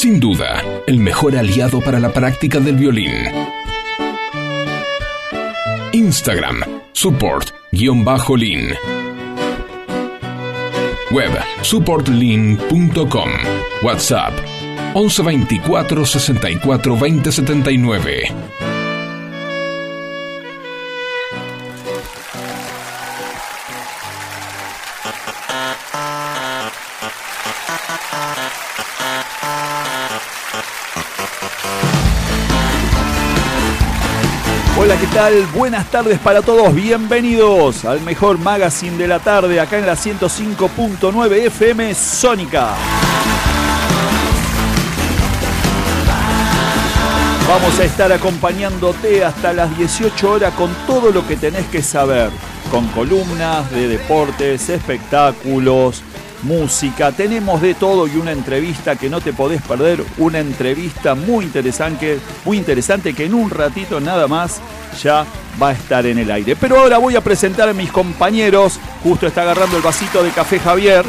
sin duda, el mejor aliado para la práctica del violín. Instagram, support-lean. Web, supportlean.com. WhatsApp, 1124 64 2079. ¿Qué tal? Buenas tardes para todos. Bienvenidos al mejor magazine de la tarde acá en la 105.9 FM Sónica. Vamos a estar acompañándote hasta las 18 horas con todo lo que tenés que saber, con columnas de deportes, espectáculos, música, tenemos de todo y una entrevista que no te podés perder, una entrevista muy interesante, muy interesante que en un ratito nada más ya va a estar en el aire. Pero ahora voy a presentar a mis compañeros, justo está agarrando el vasito de café Javier.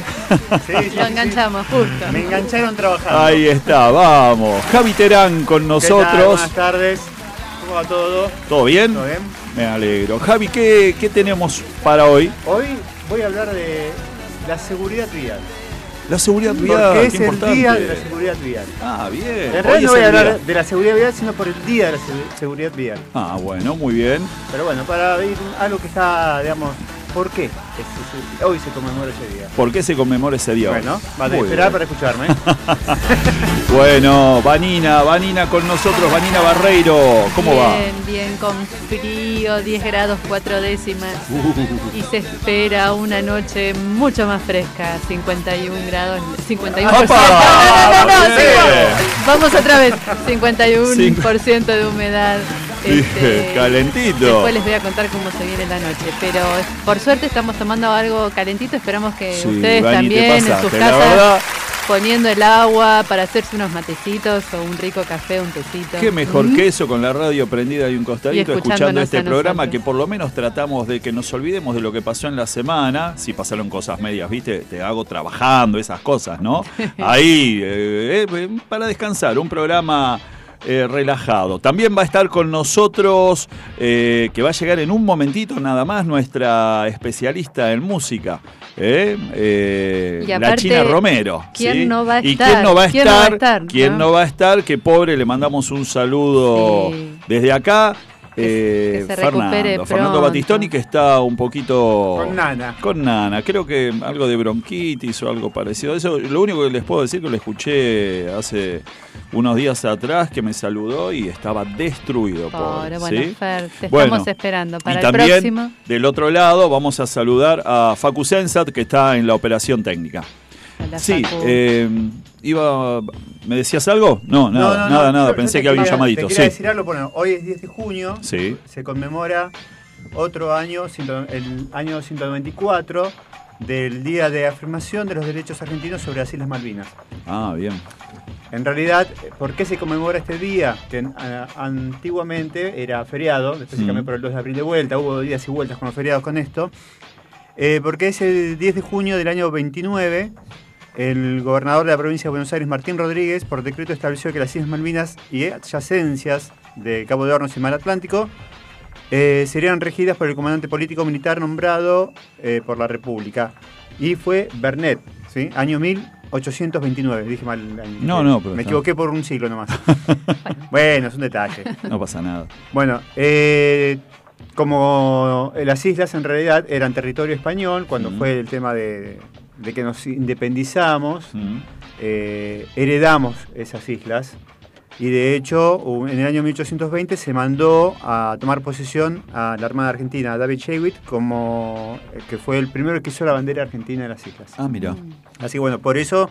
Lo enganchamos, justo. Me engancharon trabajando. Ahí está, vamos. Javi Terán con nosotros. Buenas tardes. ¿Cómo va todo? ¿Todo bien? ¿Todo bien? Me alegro. Javi, ¿qué, qué tenemos para hoy? Hoy voy a hablar de la seguridad vial. La seguridad vial, Porque es qué el importante. día de la seguridad vial. Ah, bien. En realidad no voy a hablar de la seguridad vial, sino por el día de la se- seguridad vial. Ah, bueno, muy bien. Pero bueno, para ir algo que está, digamos, ¿por qué? Es- hoy se conmemora ese día. ¿Por qué se conmemora ese día? Bueno, va a Muy esperar bien. para escucharme. Bueno, Vanina, Vanina con nosotros, Vanina Barreiro, ¿cómo va? bien, bien, con frío, 10 grados 4 décimas. Uh. Y se espera una noche mucho más fresca, 51 grados, 51%. ¡Apa! No, no, no, no, sí, Vamos otra vez, 51% de humedad. Este, Calentito. Después les voy a contar cómo se viene la noche, pero por suerte estamos tomando algo calentito, esperamos que Sí, ustedes también en sus casas poniendo el agua para hacerse unos matecitos o un rico café, un tecito. Qué mejor Mm. que eso con la radio prendida y un costadito, Y escuchando este programa que por lo menos tratamos de que nos olvidemos de lo que pasó en la semana. Si pasaron cosas medias, ¿viste? Te hago trabajando, esas cosas, ¿no? Ahí, eh, eh, para descansar, un programa eh, relajado. También va a estar con nosotros, eh, que va a llegar en un momentito nada más, nuestra especialista en música. ¿eh? Eh, Y la China Romero. ¿quién ¿sí? no va a ¿Y estar? quién no va a ¿Quién no va a estar? ¿Quién no? no va a estar? Que pobre, le mandamos un saludo Sí. desde acá. Eh, que se recupere Fernando, Fernando. Batistoni que está un poquito Con nana. con nana, creo que algo de bronquitis o algo parecido a eso. Lo único que les puedo decir que lo escuché hace unos días atrás que me saludó y estaba destruido. Pobre, pobre, bueno, ¿sí? Fer, te Bueno, estamos esperando para y el también próximo. del otro lado vamos a saludar a Facu Sensat que está en la operación técnica. Hola, Sí, Facu. eh, iba. ¿Me decías algo? No, nada, nada, nada. Pensé que había un llamadito. Te quería Sí. decir algo, bueno, hoy es 10 de junio. Sí. Se conmemora otro año, el año 194 del Día de Afirmación de los Derechos Argentinos sobre las Islas Malvinas. Ah, bien. En realidad, ¿por qué se conmemora este día? Que eh, antiguamente era feriado, después se cambió por el 2 de abril de vuelta, hubo días y vueltas con los feriados con esto. Eh, porque es el 10 de junio del año 29, el gobernador de la provincia de Buenos Aires, Martín Rodríguez, por decreto estableció que las Islas Malvinas y adyacencias de Cabo de Hornos y Mar Atlántico eh, serían regidas por el comandante político militar nombrado eh, por la República. Y fue Bernet, ¿sí? año 1000 1829, dije mal el año. No, no, pero Me equivoqué por un siglo nomás. bueno, es un detalle. No pasa nada. Bueno, eh, como las islas en realidad eran territorio español, cuando Mm. fue el tema de, de que nos independizamos, Mm. eh, heredamos esas islas. Y de hecho, en el año 1820 se mandó a tomar posesión a la Armada Argentina, a David Shewitt, como eh, que fue el primero que hizo la bandera argentina en las islas. Ah, mira. Así que bueno, por eso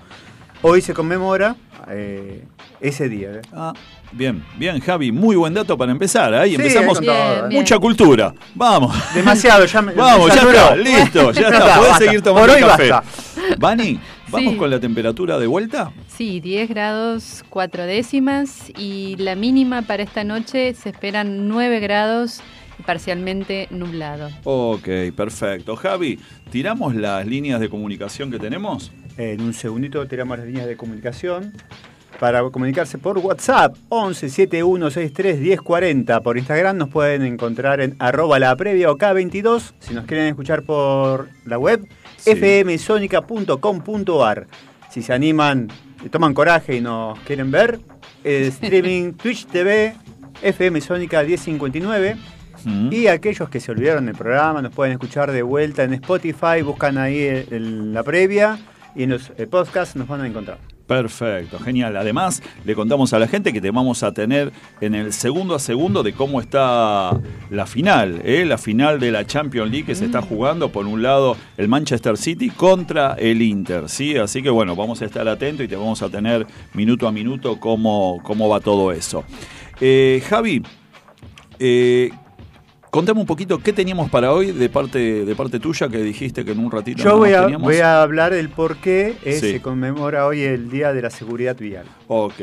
hoy se conmemora eh, ese día. ¿eh? Ah, bien, bien, Javi. Muy buen dato para empezar. Ahí Sí, empezamos. Bien, ¿eh? bien. Mucha cultura. Vamos. Demasiado, ya me Vamos, ya saturó. está, listo, ya Ya está, está, podés basta. seguir tomando Por hoy café. basta. Vani, ¿vamos Sí. con la temperatura de vuelta? Sí, 10 grados 4 décimas y la mínima para esta noche se esperan 9 grados parcialmente nublado. Ok, perfecto. Javi, ¿tiramos las líneas de comunicación que tenemos? En un segundito tiramos las líneas de comunicación. Para comunicarse por WhatsApp, 11 7163 1040. Por Instagram nos pueden encontrar en arroba la previa o K22. Si nos quieren escuchar por la web, Sí. fmsonica.com.ar. Si se animan, toman coraje y nos quieren ver, eh, streaming Twitch TV, FM Sónica 1059. Mm. Y aquellos que se olvidaron del programa nos pueden escuchar de vuelta en Spotify, buscan ahí el- el- la previa y en los eh, podcasts nos van a encontrar. Perfecto, genial. Además, le contamos a la gente que te vamos a tener en el segundo a segundo de cómo está la final, ¿eh? la final de la Champions League que se está jugando. Por un lado, el Manchester City contra el Inter, ¿sí? Así que bueno, vamos a estar atentos y te vamos a tener minuto a minuto cómo, cómo va todo eso. Eh, Javi, eh, contame un poquito qué teníamos para hoy de parte, de parte tuya que dijiste que en un ratito Yo no voy a, teníamos. voy a hablar del por qué eh, Sí. se conmemora hoy el Día de la Seguridad Vial. Ok.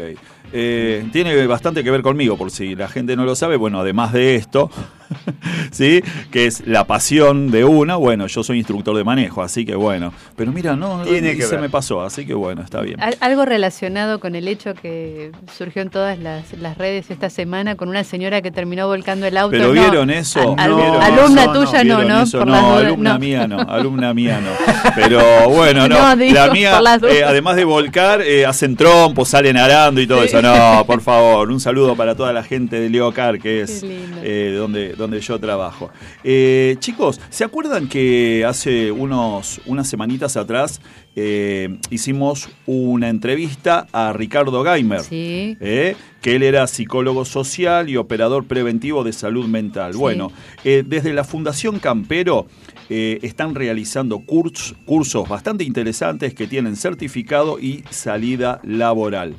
Eh, tiene bastante que ver conmigo, por si la gente no lo sabe. Bueno, además de esto, ¿sí? Que es la pasión de una. Bueno, yo soy instructor de manejo, así que bueno. Pero mira, no, Tiene que se ver. me pasó, así que bueno, está bien. Al- algo relacionado con el hecho que surgió en todas las, las redes esta semana con una señora que terminó volcando el auto. Pero No, vieron eso, al- ¿Vieron alumna eso? tuya no, ¿Vieron ¿no? eso? No, alumna no. mía no, alumna mía no. Pero bueno, no. No, digo, la mía, eh, además de volcar, eh, hacen trompos, salen arando y todo Sí. eso. No, por favor, un saludo para toda la gente de Leocar, que es Qué lindo. eh, donde, donde yo trabajo. Eh, chicos, ¿se acuerdan que hace unos, unas semanitas atrás eh, hicimos una entrevista a Ricardo Gaimer? Sí. ¿eh? que él era psicólogo social y operador preventivo de salud mental. Sí. Bueno, desde la Fundación Campero están realizando curs- cursos bastante interesantes que tienen certificado y salida laboral.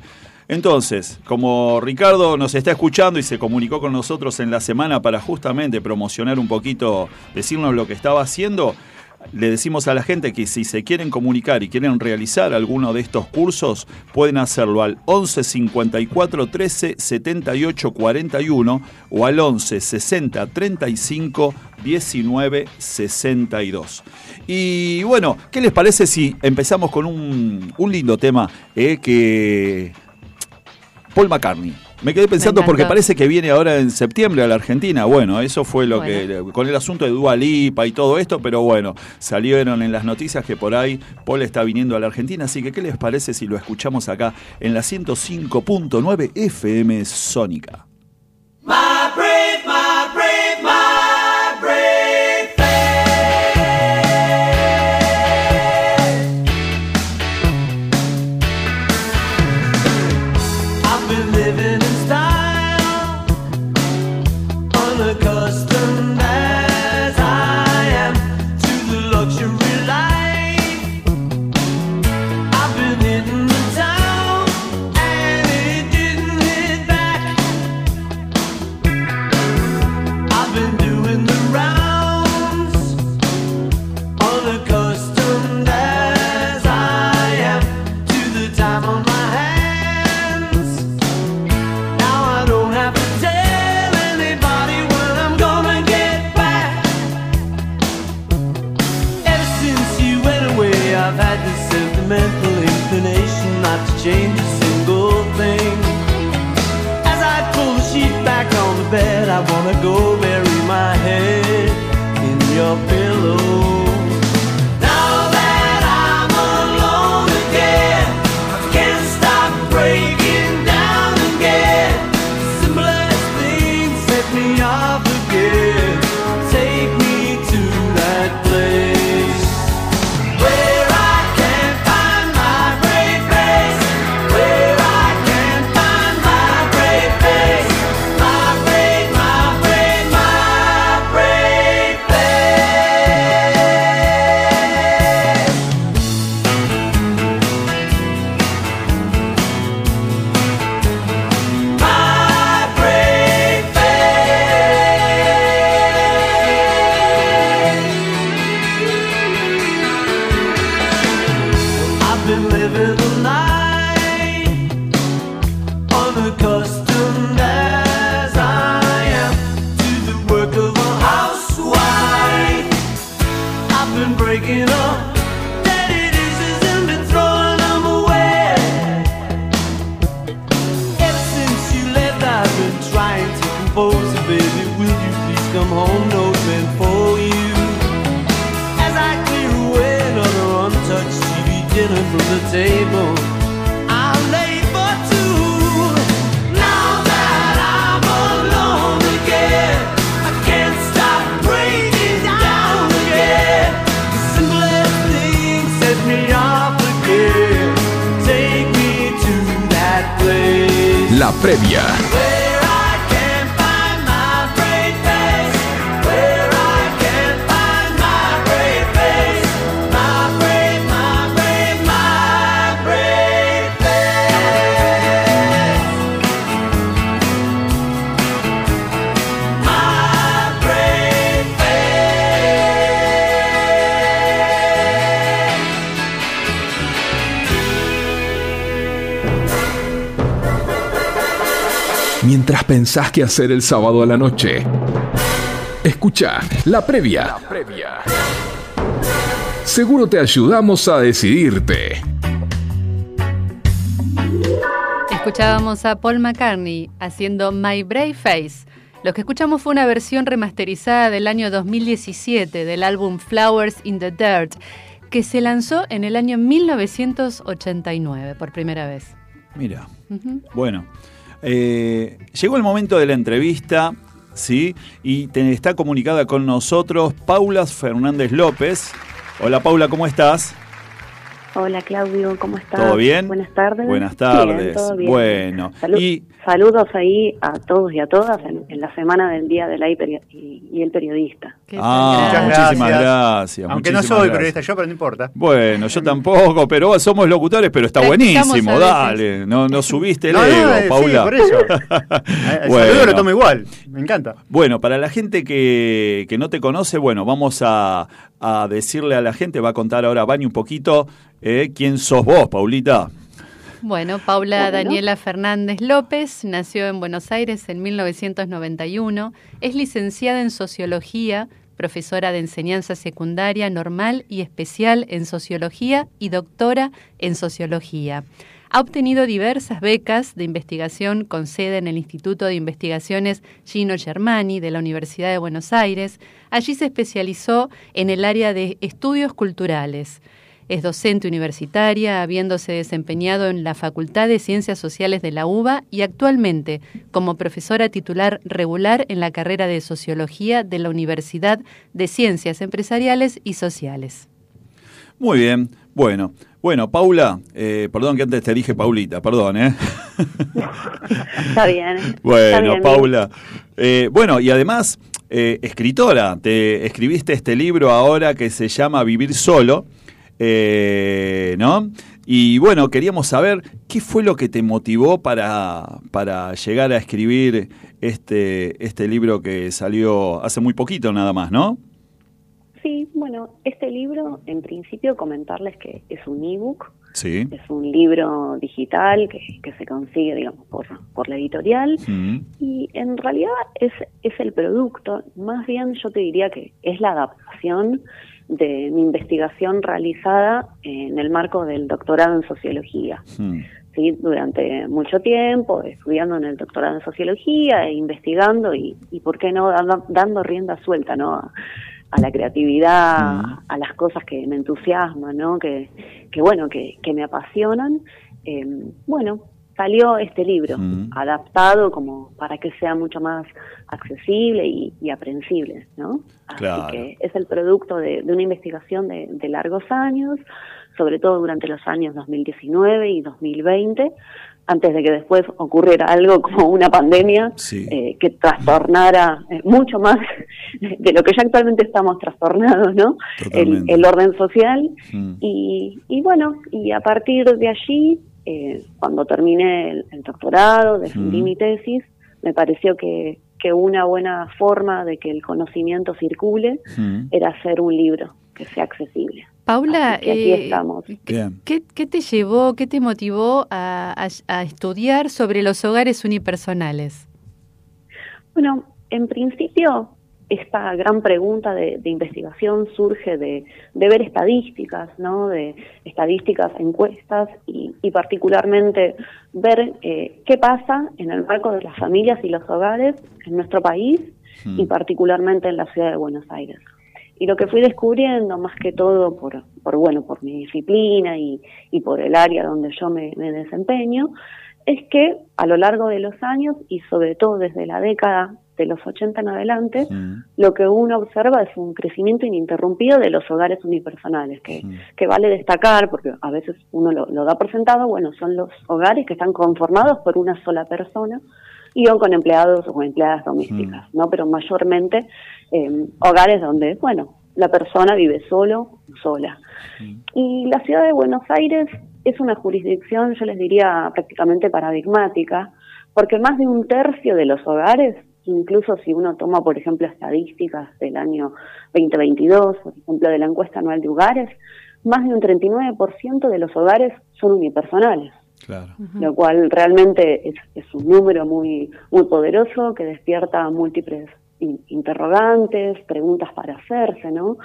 Entonces, como Ricardo nos está escuchando y se comunicó con nosotros en la semana para justamente promocionar un poquito, decirnos lo que estaba haciendo, le decimos a la gente que si se quieren comunicar y quieren realizar alguno de estos cursos, pueden hacerlo al 11 54 13 78 41 o al 11 60 35 19 62. Y bueno, ¿qué les parece si empezamos con un, lindo tema eh, que Paul McCartney. Me quedé pensando Me porque parece que viene ahora en septiembre a la Argentina. Bueno, eso fue lo que. con el asunto de Dua Lipa y todo esto, pero bueno, salieron en las noticias que por ahí Paul está viniendo a la Argentina. Así que, ¿qué les parece si lo escuchamos acá en la 105.9 FM Sónica? Pensás qué hacer el sábado a la noche. Escucha la previa. La previa. Seguro te ayudamos a decidirte. Escuchábamos a Paul McCartney haciendo My Brave Face. Lo que escuchamos fue una versión remasterizada del año 2017 del álbum Flowers in the Dirt, que se lanzó en el año 1989 por primera vez. Mira. Bueno, eh, llegó el momento de la entrevista, ¿sí? Y te- está comunicada con nosotros Paula Fernández López. Hola Paula, ¿cómo estás? Hola Claudio, ¿cómo estás? ¿Todo bien? Buenas tardes. Buenas tardes. Bien, todo bien. Bueno, y- Saludos ahí a todos y a todas en, en la semana del Día de la y el Periodista. ¿Qué Ah, muchísimas gracias. Aunque no soy gracias. periodista yo, pero no importa. Bueno, yo tampoco, pero somos locutores, pero está buenísimo, dale. No, no subiste el No, no, ego, eh, sí, Paula. por eso. Eh, El Bueno. saludo lo tomo igual. Me encanta. Bueno, para la gente que, que no te conoce, bueno, vamos a, a decirle a la gente, va a contar ahora Bani un poquito eh, quién sos vos, Paulita. Bueno, Paula Bueno. Daniela Fernández López nació en Buenos Aires en 1991, es licenciada en Sociología, profesora de enseñanza secundaria normal y especial en Sociología y doctora en Sociología. Ha obtenido diversas becas de investigación con sede en el Instituto de Investigaciones Gino Germani de la Universidad de Buenos Aires. Allí se especializó en el área de estudios culturales. Es docente universitaria, habiéndose desempeñado en la Facultad de Ciencias Sociales de la UBA y actualmente como profesora titular regular en la carrera de Sociología de la Universidad de Ciencias Empresariales y Sociales. Muy bien, bueno. Bueno, Paula, eh, perdón que antes te dije Paulita, perdón, ¿eh? Está bien. está Bueno, bien, Paula. Eh, bueno, y además, eh, escritora, te escribiste este libro ahora que se llama Vivir Solo, eh, ¿no? Y bueno, queríamos saber qué fue lo que te motivó para, para llegar a escribir este, este libro que salió hace muy poquito nada más, ¿no? Sí, bueno, este libro, en principio, comentarles que es un ebook, Sí. es un libro digital que, que se consigue, digamos, por, por la editorial. Mm, Y en realidad es, es el producto, más bien yo te diría que es la adaptación de mi investigación realizada en el marco del doctorado en sociología. mm, ¿sí? Durante mucho tiempo, estudiando en el doctorado en sociología e investigando y, y ¿por qué no dando, dando rienda suelta ¿no? a, a la creatividad, Mm. a las cosas que me entusiasman, ¿no? que, que bueno, que, que me apasionan? Eh, bueno, salió este libro, Mm. adaptado como para que sea mucho más accesible y, y aprensible, ¿no? Así Claro. que es el producto de, de una investigación de, de largos años, sobre todo durante los años 2019 y 2020, antes de que después ocurriera algo como una pandemia Sí. eh, que trastornara eh, mucho más de lo que ya actualmente estamos trastornados, ¿no? El, el orden social. Mm. Y, y bueno, y a partir de allí, eh, cuando terminé el, el doctorado, defendí Mm. mi tesis, me pareció que, que una buena forma de que el conocimiento circule mm. era hacer un libro que sea accesible. Paula, Así que aquí eh, estamos. ¿qué, qué- qué te llevó, qué te motivó a, a- a estudiar sobre los hogares unipersonales? Bueno, en principio, esta gran pregunta de, de investigación surge de, de ver estadísticas, ¿no? De estadísticas, encuestas y, y particularmente ver eh, qué pasa en el marco de las familias y los hogares en nuestro país Mm. y particularmente en la ciudad de Buenos Aires. Y lo que fui descubriendo, más que todo por, por bueno, por mi disciplina y, y por el área donde yo me, me desempeño, es que a lo largo de los años y sobre todo desde la década de los 80 en adelante, lo que uno observa es un crecimiento ininterrumpido de los hogares unipersonales, que, que vale destacar, porque a veces uno lo, lo da por sentado, bueno, son los hogares que están conformados por una sola persona y o con empleados o empleadas domésticas, ¿no? Pero mayormente eh, hogares donde, bueno, la persona vive solo sola. Y la ciudad de Buenos Aires es una jurisdicción, yo les diría, prácticamente paradigmática, porque más de un tercio de los hogares, incluso si uno toma, por ejemplo, estadísticas del año 2022, por ejemplo, de la encuesta anual de hogares, más de un 39% de los hogares son unipersonales Claro. lo cual realmente es, es un número muy muy poderoso que despierta múltiples in- interrogantes, preguntas para hacerse, ¿no?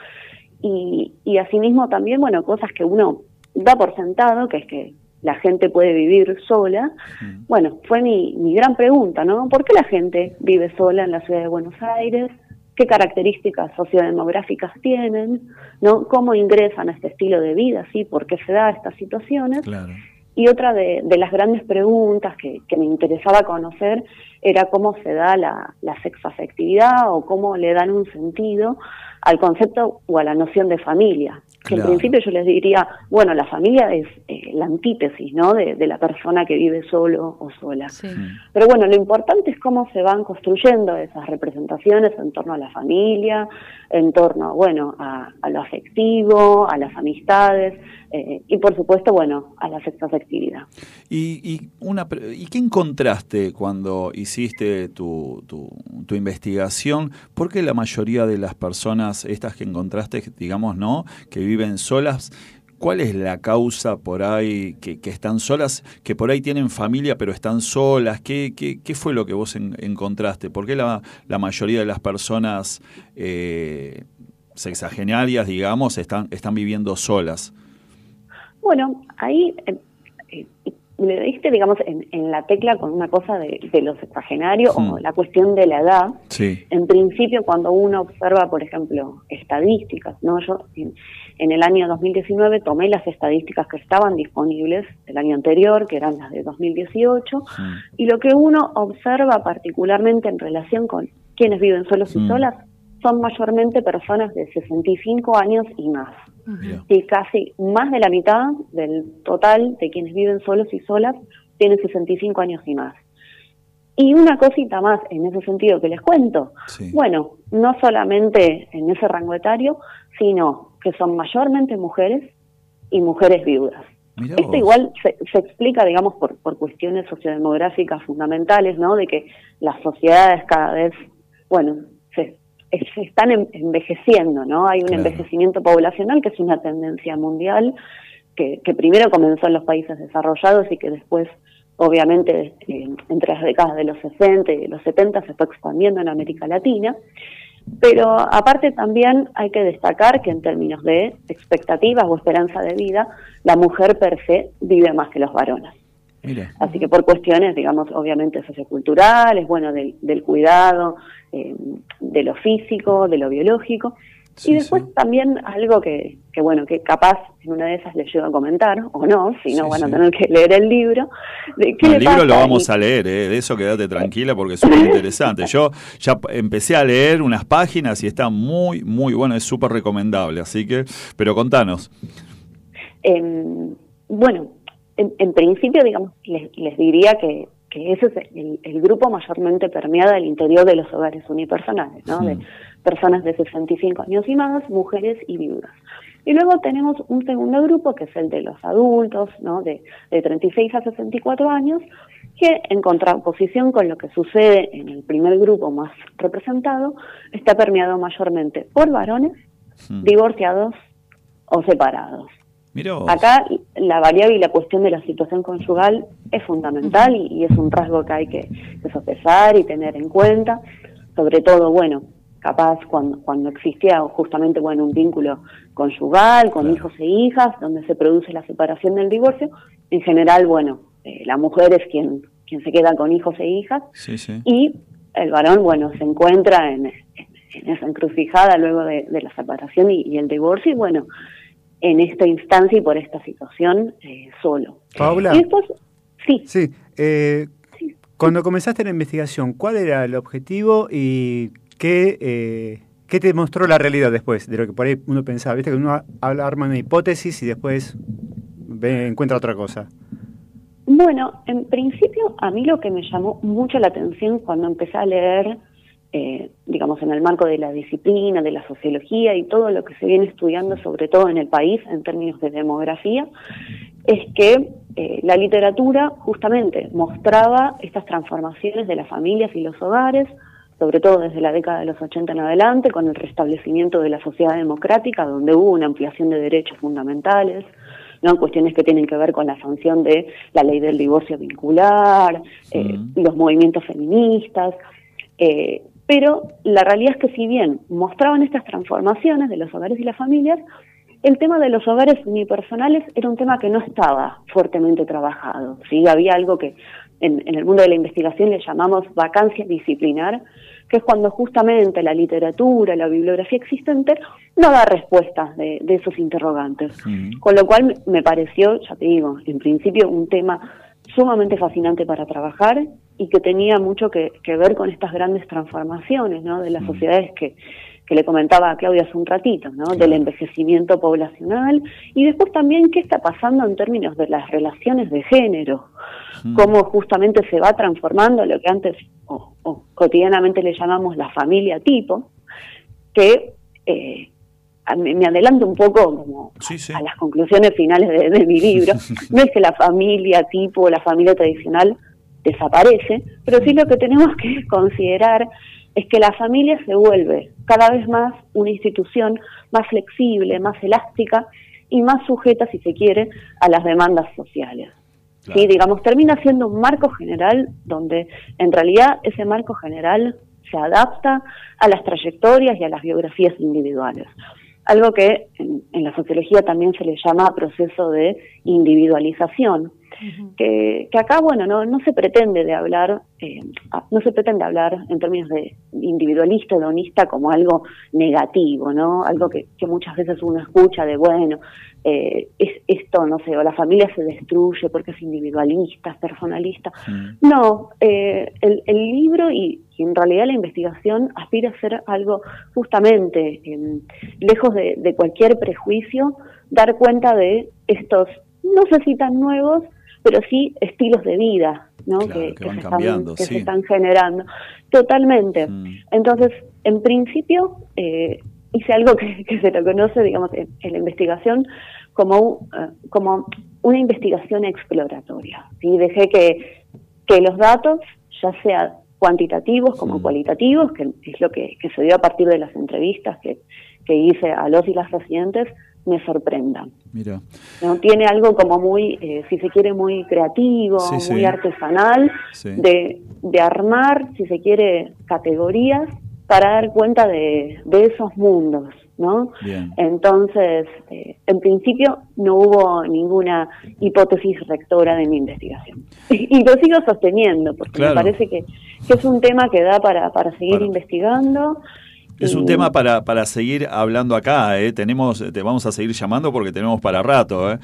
Y, y asimismo también, bueno, cosas que uno da por sentado, que es que la gente puede vivir sola. Bueno, fue mi, mi gran pregunta, ¿no? ¿Por qué la gente vive sola en la ciudad de Buenos Aires? ¿Qué características sociodemográficas tienen? ¿No? ¿Cómo ingresan a este estilo de vida? ¿Sí? ¿Por qué se da estas situaciones? Claro. Y otra de, de las grandes preguntas que, que me interesaba conocer era cómo se da la, la sexoafectividad o cómo le dan un sentido al concepto o a la noción de familia. Que Claro. en principio yo les diría, bueno, la familia es eh, la antítesis, ¿no? De, de la persona que vive solo o sola. Sí. Pero bueno, lo importante es cómo se van construyendo esas representaciones en torno a la familia, en torno, bueno, a, a lo afectivo, a las amistades eh, y por supuesto, bueno, a la sexoafectividad. ¿Y, y, una, ¿Y qué encontraste cuando hiciste tu, tu, tu investigación? ¿Por qué la mayoría de las personas, estas que encontraste, digamos, ¿no? que viven solas, ¿cuál es la causa por ahí que, que están solas, que por ahí tienen familia pero están solas? ¿Qué, qué, qué fue lo que vos en- encontraste? ¿Por qué la, la mayoría de las personas eh, sexagenarias, digamos, están, están viviendo solas? Bueno, ahí eh, eh, le diste, digamos, en, en la tecla con una cosa de, de lo sexagenario Hmm. o la cuestión de la edad. Sí. En principio, cuando uno observa, por ejemplo, estadísticas, ¿no? Yo en, en el año 2019 tomé las estadísticas que estaban disponibles del año anterior, que eran las de 2018, Mm. y lo que uno observa particularmente en relación con quienes viven solos y Mm. solas son mayormente personas de 65 años y más. Mira. Y casi más de la mitad del total de quienes viven solos y solas tienen 65 años y más. Y una cosita más en ese sentido que les cuento. Sí. Bueno, no solamente en ese rango etario, sino que son mayormente mujeres y mujeres viudas. Esto igual se, se explica, digamos, por, por cuestiones sociodemográficas fundamentales, ¿no? De que las sociedades cada vez, bueno, están en- envejeciendo, ¿no? Hay un Claro. envejecimiento poblacional que es una tendencia mundial que, que primero comenzó en los países desarrollados y que después, obviamente, eh, entre las décadas de los 60 y de los 70 se fue expandiendo en América Latina. Pero aparte también hay que destacar que en términos de expectativas o esperanza de vida, la mujer per se vive más que los varones. Así que por cuestiones, digamos, obviamente socioculturales, bueno, del, del cuidado, eh, de lo físico, de lo biológico. Sí, y después sí. también algo que, que, bueno, que capaz en una de esas les llego a comentar, o no, si no Sí, van a tener que leer el libro. De qué No, le el libro lo vamos a leer, ¿eh? de eso quédate tranquila porque es súper interesante. Yo ya empecé a leer unas páginas y está muy, muy bueno, es súper recomendable. Así que, pero contanos. Em, bueno, en, en principio, digamos, les, les diría que, que ese es el, el grupo mayormente permeado al interior de los hogares unipersonales, ¿no? De Mm. personas de 65 años y más, mujeres y viudas. Y luego tenemos un segundo grupo, que es el de los adultos, ¿no? De, de 36 a 64 años, que en contraposición con lo que sucede en el primer grupo más representado, está permeado mayormente por varones, Mm. divorciados o separados. Acá la variable y la cuestión de la situación conyugal es fundamental y, y es un rasgo que hay que, que sopesar y tener en cuenta, sobre todo, bueno, capaz cuando, cuando existía justamente, bueno, un vínculo conyugal con Claro. hijos e hijas, donde se produce la separación del divorcio, en general, bueno, eh, la mujer es quien, quien se queda con hijos e hijas Sí, sí. y el varón, bueno, se encuentra en, en esa encrucijada luego de, de la separación y, y el divorcio, y bueno, en esta instancia y por esta situación eh, solo. Paula. Y después, sí, Sí, eh, cuando comenzaste la investigación, ¿cuál era el objetivo y qué, eh, qué te mostró la realidad después de lo que por ahí uno pensaba? Viste que uno habla, arma una hipótesis y después ve- encuentra otra cosa. Bueno, en principio a mí lo que me llamó mucho la atención cuando empecé a leer, eh, digamos, en el marco de la disciplina, de la sociología y todo lo que se viene estudiando, sobre todo en el país, en términos de demografía, es que eh, la literatura justamente mostraba estas transformaciones de las familias y los hogares, sobre todo desde la década de los 80 en adelante, con el restablecimiento de la sociedad democrática, donde hubo una ampliación de derechos fundamentales, ¿no? cuestiones que tienen que ver con la sanción de la ley del divorcio vincular, eh, los movimientos feministas, eh, pero la realidad es que si bien mostraban estas transformaciones de los hogares y las familias, el tema de los hogares unipersonales era un tema que no estaba fuertemente trabajado. ¿sí? Había algo que en, en el mundo de la investigación le llamamos vacancia disciplinar, que es cuando justamente la literatura, la bibliografía existente no da respuestas de, de esos interrogantes. Con lo cual me pareció, ya te digo, en principio un tema sumamente fascinante para trabajar y que tenía mucho que, que ver con estas grandes transformaciones ¿no? de las sociedades que, que le comentaba a Claudia hace un ratito, ¿no? del envejecimiento poblacional y después también qué está pasando en términos de las relaciones de género, cómo justamente se va transformando lo que antes o, o cotidianamente le llamamos la familia tipo, que eh, a- me adelanto un poco como Sí, sí. a las conclusiones finales de, de mi libro. No es que la familia tipo, la familia tradicional desaparece, pero sí lo que tenemos que considerar es que la familia se vuelve cada vez más una institución más flexible, más elástica y más sujeta, si se quiere, a las demandas sociales. Sí, digamos, termina siendo un marco general donde en realidad ese marco general se adapta a las trayectorias y a las biografías individuales. Algo que en, en la sociología también se le llama proceso de individualización, que, que acá, bueno, no, no se pretende de hablar, eh, no se pretende hablar en términos de individualista, hedonista como algo negativo, ¿no? Algo que, que muchas veces uno escucha de, bueno, eh, es esto, no sé, o la familia se destruye porque es individualista, es personalista. No, eh, el, el libro y, y en realidad la investigación aspira a ser algo justamente, em, lejos de, de cualquier prejuicio, dar cuenta de estos, no sé si tan nuevos, pero sí estilos de vida, ¿no? Claro, que que van se cambiando, están, que sí. se están generando. Totalmente. Mm. Entonces, en principio, eh, hice algo que, que se lo conoce, digamos, en, en la investigación como, un- eh, como una investigación exploratoria. ¿sí? Dejé que, que los datos, ya sea cuantitativos como cualitativos, que es lo que, que se dio a partir de las entrevistas que, que hice a los y las residentes, me sorprendan. Mira. ¿no? Tiene algo como muy, eh, si se quiere, muy creativo, Sí, sí. muy artesanal, de, de armar, si se quiere, categorías para dar cuenta de, de esos mundos, ¿no? Bien. Entonces, eh, en principio no hubo ninguna hipótesis rectora de mi investigación. Y, lo sigo sosteniendo, porque Claro. me parece que, que es un tema que da para, para seguir Para- investigando. Es un y- tema para, para seguir hablando acá, ¿eh? Tenemos, te vamos a seguir llamando porque tenemos para rato, ¿eh?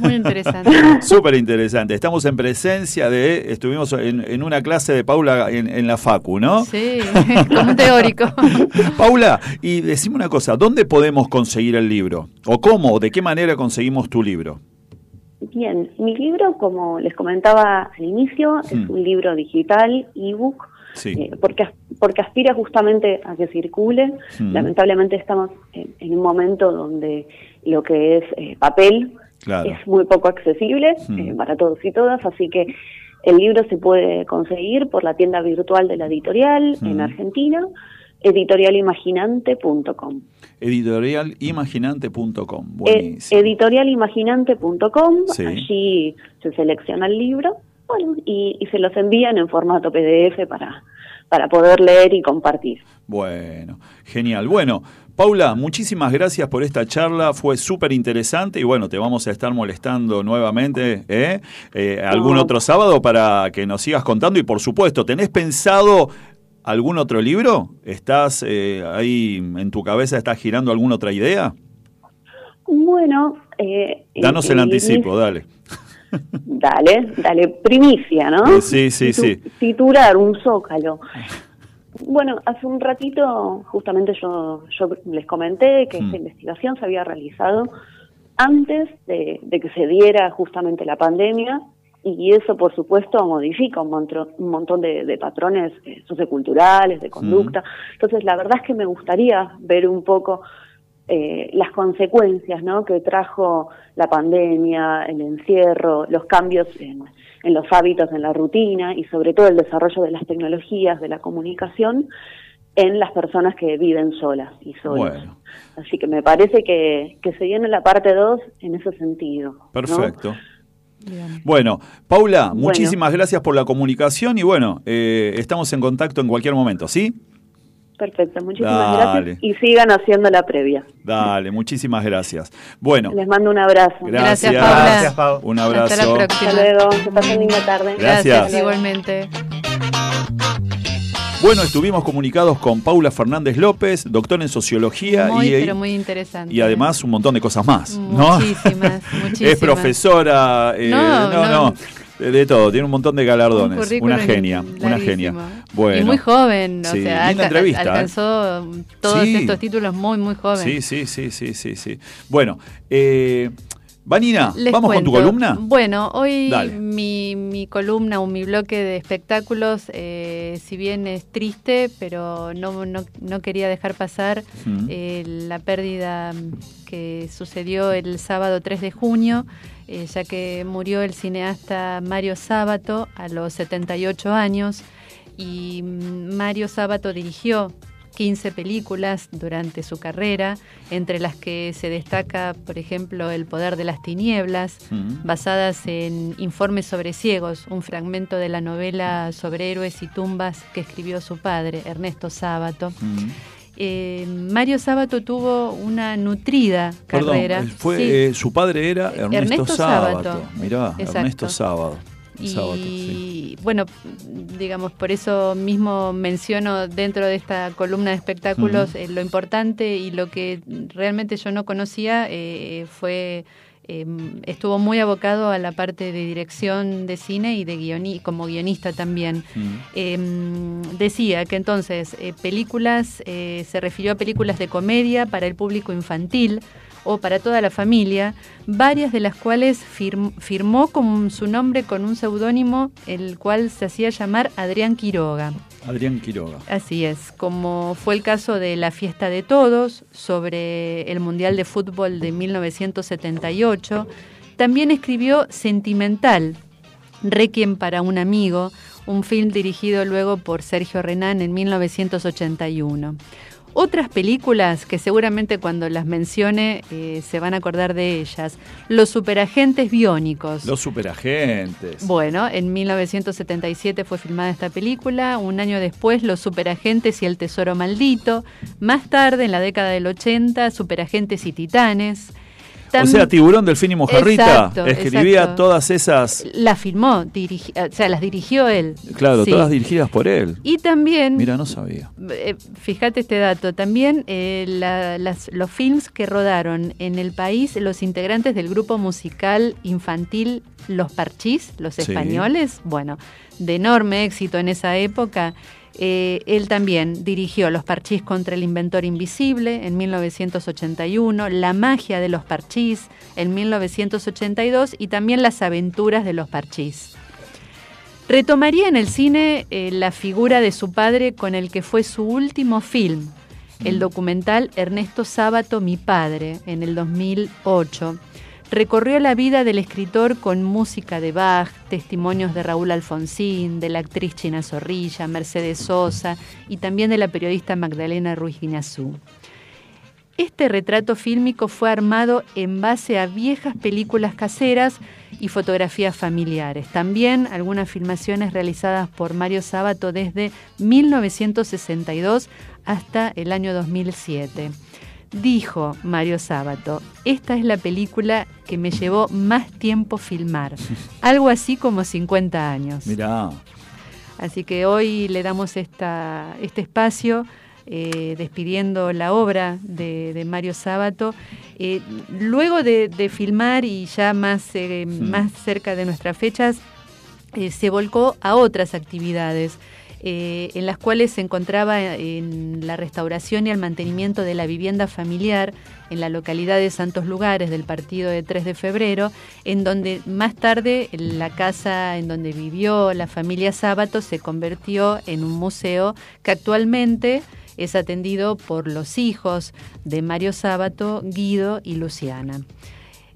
Muy interesante. Súper interesante. Estamos en presencia de, estuvimos en, en una clase de Paula en, en la Facu, ¿no? Sí, como un teórico. Paula, y decime una cosa, ¿dónde podemos conseguir el libro? ¿O cómo, o de qué manera conseguimos tu libro? Bien, mi libro, como les comentaba al inicio, es Hmm. un libro digital, ebook, Sí. eh, porque, porque aspira justamente a que circule. Lamentablemente estamos en, en un momento donde lo que es eh, papel Claro. es muy poco accesible eh, para todos y todas, así que el libro se puede conseguir por la tienda virtual de la editorial en. Argentina, editorialimaginante.com. Editorialimaginante.com. Buenísimo. editorialimaginante.com, Sí. allí se selecciona el libro bueno, y, y se los envían en formato PDF para, para poder leer y compartir. Bueno, genial. Bueno, Paula, muchísimas gracias por esta charla, fue súper interesante y bueno, te vamos a estar molestando nuevamente ¿eh? Eh, algún No. otro sábado para que nos sigas contando y por supuesto, ¿tenés pensado algún otro libro? ¿Estás eh, ahí en tu cabeza, estás girando alguna otra idea? Bueno, eh, Danos el anticipo, dale. Dale, dale, primicia, ¿no? Sí, sí, Titu- sí. Titular, un zócalo. Bueno, hace un ratito justamente yo, yo les comenté que Mm. esta investigación se había realizado antes de, de que se diera justamente la pandemia y eso por supuesto modifica un, montro- un montón de, de patrones eh, socioculturales, de conducta. Entonces la verdad es que me gustaría ver un poco eh, las consecuencias ¿no? que trajo la pandemia, el encierro, los cambios en, en los hábitos, en la rutina y sobre todo el desarrollo de las tecnologías, de la comunicación en las personas que viven solas y solos. Bueno. Así que me parece que, que se viene la parte 2 en ese sentido. ¿no? Perfecto. Bien. Bueno, Paula, Bueno. muchísimas gracias por la comunicación y bueno, eh, estamos en contacto en cualquier momento, ¿sí? Perfecto, muchísimas Dale. gracias y sigan haciendo la previa. Dale, muchísimas gracias. Bueno, Les mando un abrazo. gracias. Gracias, Paula. Gracias, Pau. Un Hasta la abrazo. próxima. Hasta luego, que pasen linda tarde. Gracias. Igualmente. Bueno, estuvimos comunicados con Paula Fernández López, doctor en sociología Muy, y, pero muy interesante. y además un montón de cosas más, ¿no? Muchísimas, muchísimas. Es profesora, eh, no, No, no, no. De, de todo, tiene un montón de galardones. Una genia, una genia. Bueno. Y muy joven, o Sí, sea, linda alca- entrevista, ¿eh? alcanzó todos Sí. estos títulos muy, muy joven. Sí, sí, sí, sí, sí, sí. Bueno, eh, Vanina, Les ¿vamos con tu columna? Bueno, hoy mi, mi columna o mi bloque de espectáculos, eh, si bien es triste, pero no, no, no quería dejar pasar eh, la pérdida que sucedió el sábado 3 de junio, eh, ya que murió el cineasta Mario Sábato a los 78 años y mm, Mario Sábato dirigió 15 películas durante su carrera, entre las que se destaca, por ejemplo, El poder de las tinieblas, Mm. basadas en Informes sobre ciegos, un fragmento de la novela sobre héroes y tumbas que escribió su padre, Ernesto Sábato. Mm. Eh, Mario Sábato tuvo una nutrida carrera. fue, Sí. eh, su padre era Ernesto, Ernesto Sábato. Sábato. Mirá, Exacto. Ernesto Sábado. Y Sábato, sí. bueno, digamos, por eso mismo menciono dentro de esta columna de espectáculos eh, lo importante y lo que realmente yo no conocía eh, fue, eh, estuvo muy abocado a la parte de dirección de cine y de guioni como guionista también. Mm. Eh, decía que entonces eh, películas, eh, se refirió a películas de comedia para el público infantil o para toda la familia, varias de las cuales firm- firmó con su nombre con un seudónimo, el cual se hacía llamar Adrián Quiroga. Adrián Quiroga. Así es, como fue el caso de La Fiesta de Todos, sobre el Mundial de Fútbol de 1978. También escribió Sentimental, Requiem para un amigo, un film dirigido luego por Sergio Renán en 1981. Otras películas que seguramente cuando las mencione eh, se van a acordar de ellas. Los superagentes biónicos. Los superagentes. Bueno, en 1977 fue filmada esta película, un año después Los Superagentes y el Tesoro Maldito, más tarde, en la década del 80, Superagentes y Titanes. O sea, Tiburón, Delfín y Mojarrita Exacto, escribía exacto. todas esas, La filmó, dirigi- o sea, las dirigió él. claro, Sí. todas dirigidas por él. Y también, Mira, no sabía. eh, fíjate este dato, también eh, la- las- los films que rodaron en el país los integrantes del grupo musical infantil Los Parchís, los Sí. españoles, bueno, de enorme éxito en esa época. Eh, él también dirigió Los Parchís contra el Inventor Invisible en 1981, La magia de los Parchís en 1982 y también Las aventuras de los Parchís. Retomaría en el cine eh, la figura de su padre con el que fue su último film, el documental Ernesto Sábato, mi padre, en el 2008. Recorrió la vida del escritor con música de Bach, testimonios de Raúl Alfonsín, de la actriz China Zorrilla, Mercedes Sosa y también de la periodista Magdalena Ruiz Guinazú. Este retrato fílmico fue armado en base a viejas películas caseras y fotografías familiares. También algunas filmaciones realizadas por Mario Sábato desde 1962 hasta el año 2007. Dijo Mario Sábato, esta es la película que me llevó más tiempo filmar, algo así como 50 años. Mirá. Así que hoy le damos esta, este espacio eh, despidiendo la obra de, de Mario Sábato. Eh, luego de, de filmar y ya más, eh, más cerca de nuestras fechas, se volcó a otras actividades. Eh, en las cuales se encontraba en la restauración y el mantenimiento de la vivienda familiar en la localidad de Santos Lugares del partido de 3 de febrero, en donde más tarde la casa en donde vivió la familia Sábato se convirtió en un museo que actualmente es atendido por los hijos de Mario Sábato, Guido y Luciana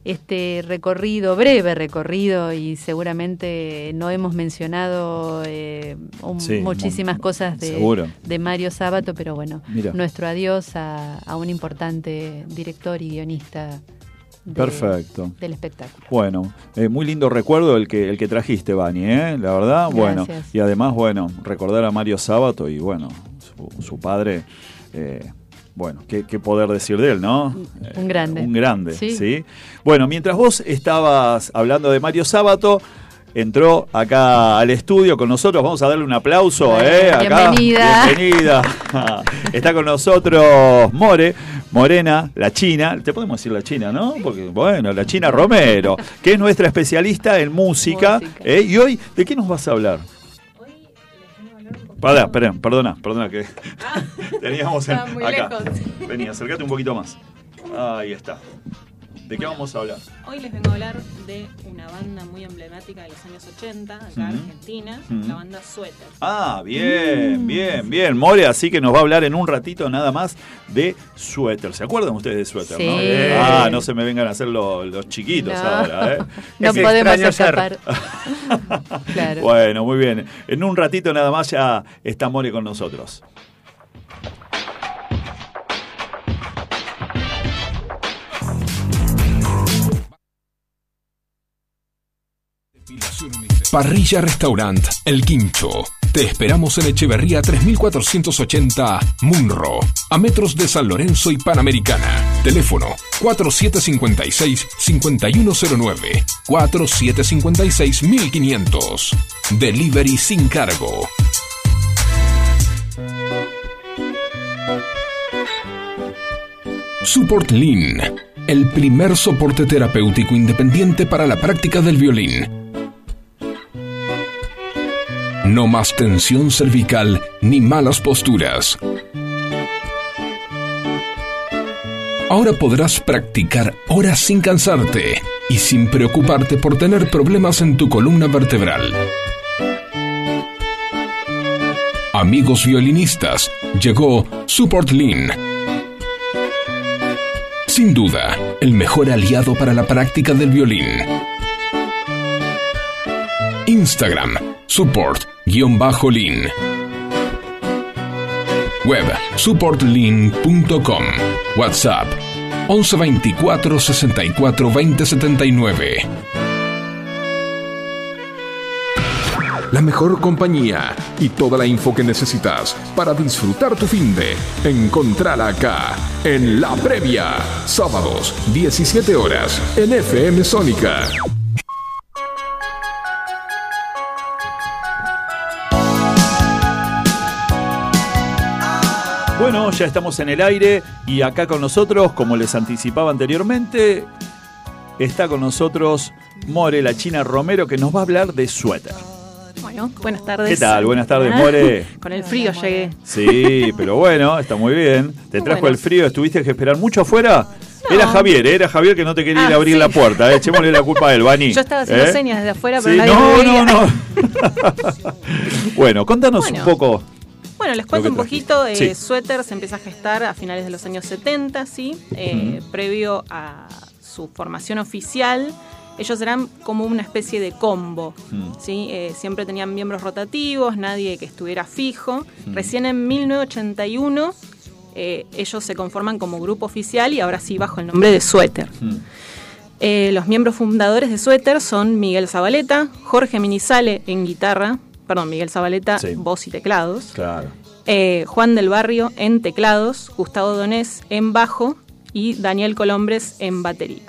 este recorrido, breve recorrido, y seguramente no hemos mencionado eh, un- Sí, muchísimas cosas de, Mario Sábato, pero bueno, Mira. nuestro adiós a, a un importante director y guionista de- Perfecto. del espectáculo. Bueno, eh, muy lindo recuerdo el que el que trajiste, Bani, ¿eh? La verdad, bueno. Gracias. Y además, bueno, recordar a Mario Sábato y, bueno, su, su padre, eh, bueno, ¿qué, qué poder decir de él, ¿no? Un grande. Un grande, Sí. sí. Bueno, mientras vos estabas hablando de Mario Sábato, entró acá al estudio con nosotros. Vamos a darle un aplauso, ¿eh? Acá. bienvenida. Bienvenida. Está con nosotros More, Morena, la China. Te podemos decir la China, ¿no? Porque, bueno, la China Romero, que es nuestra especialista en música. Música. ¿eh? Y hoy, ¿de qué nos vas a hablar? Pará, perdón, perdona, perdona que teníamos en- acá. lejos. Vení, acércate un poquito más. Ahí está. ¿De qué vamos a hablar? Hoy les vengo a hablar de una banda muy emblemática de los años 80, acá en. Argentina, la banda Suéter. Ah, bien, bien, bien. More, así que nos va a hablar en un ratito nada más de suéter. ¿Se acuerdan ustedes de suéter? Sí. no? Ah, no se me vengan a hacer lo- los chiquitos No. ahora, ¿eh? No Es podemos escapar. claro. Bueno, muy bien. En un ratito nada más ya está More con nosotros. Parrilla Restaurant El Quincho. Te esperamos en Echeverría 3480 Munro, a metros de San Lorenzo y Panamericana. Teléfono 4756-5109, 4756-1500. Delivery sin cargo. Support Lean, el primer soporte terapéutico independiente para la práctica del violín. No más tensión cervical ni malas posturas. Ahora podrás practicar horas sin cansarte y sin preocuparte por tener problemas en tu columna vertebral. Amigos violinistas, llegó Support Lean. Sin duda, el mejor aliado para la práctica del violín. Instagram, support-lean. Web, supportlean.com. WhatsApp, 1124 64 20 79. La mejor compañía y toda la info que necesitas para disfrutar tu fin de encontrarla acá en La Previa. Sábados, 17 horas en FM Sónica. Bueno, ya estamos en el aire y acá con nosotros, como les anticipaba anteriormente, está con nosotros More, la China Romero, que nos va a hablar de suéter. Bueno, buenas tardes. ¿Qué tal? Buenas tardes, Ah, More. Con el frío llegué. Sí, pero bueno, está muy bien. Te trajo bueno. el frío, ¿estuviste que esperar mucho afuera? No. Era Javier, ¿eh? era Javier que no te quería ir a Ah, abrir sí. la puerta. ¿eh? Echémosle la culpa a él, Bani. Yo estaba haciendo ¿Eh? señas desde afuera, pero Sí, nadie no, me veía. no, no. bueno, contanos Bueno. un poco. Bueno, les cuento un poquito. Eh, Sí. Suéter se empieza a gestar a finales de los años 70, ¿sí? Eh, Previo a su formación oficial, ellos eran como una especie de combo, Mm. ¿sí? Eh, siempre tenían miembros rotativos, nadie que estuviera fijo. Mm. Recién en 1981 eh, ellos se conforman como grupo oficial y ahora sí bajo el nombre de Suéter. Mm. Eh, los miembros fundadores de Suéter son Miguel Zabaleta, Jorge Minizale en guitarra, perdón, Miguel Zabaleta, Sí. voz y teclados, Claro. eh, Juan del Barrio en teclados, Gustavo Donés en bajo y Daniel Colombres en batería.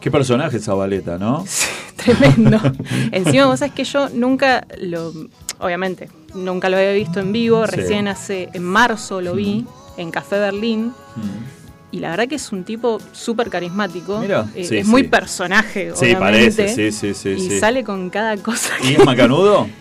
Qué personaje Zabaleta, ¿no? Tremendo. Encima vos sabés que yo nunca lo... Obviamente, nunca lo había visto en vivo, Sí. recién hace, en marzo lo vi, en Café Berlín. Mm. Y la verdad que es un tipo súper carismático. Mira, Eh, sí, es muy sí. personaje, Sí, obviamente. parece, sí, sí, sí. y sí. sale con cada cosa ¿Y que... es macanudo?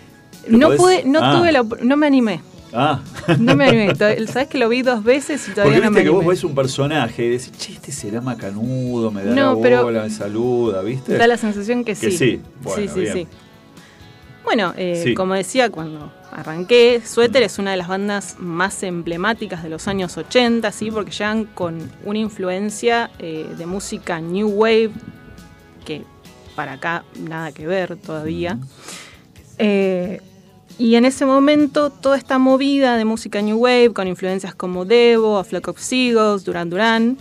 ¿Lo No podés- pude, no Ah, tuve la, no me animé. Ah. No me animé. Sabes que lo vi dos veces y Porque todavía no viste me que vos animé. ves un personaje y decís, che, este será macanudo, me da No, la pero- bola, me saluda, ¿viste? Da la sensación que sí. Que sí. Bueno, sí, sí, bien. sí. Bueno, eh, Sí. como decía cuando arranqué, Suéter es una de las bandas más emblemáticas de los años 80, ¿sí? porque llegan con una influencia eh, de música New Wave, que para acá nada que ver todavía. Eh, y en ese momento, toda esta movida de música New Wave, con influencias como Devo, A Flock of Seagulls, Duran Duran,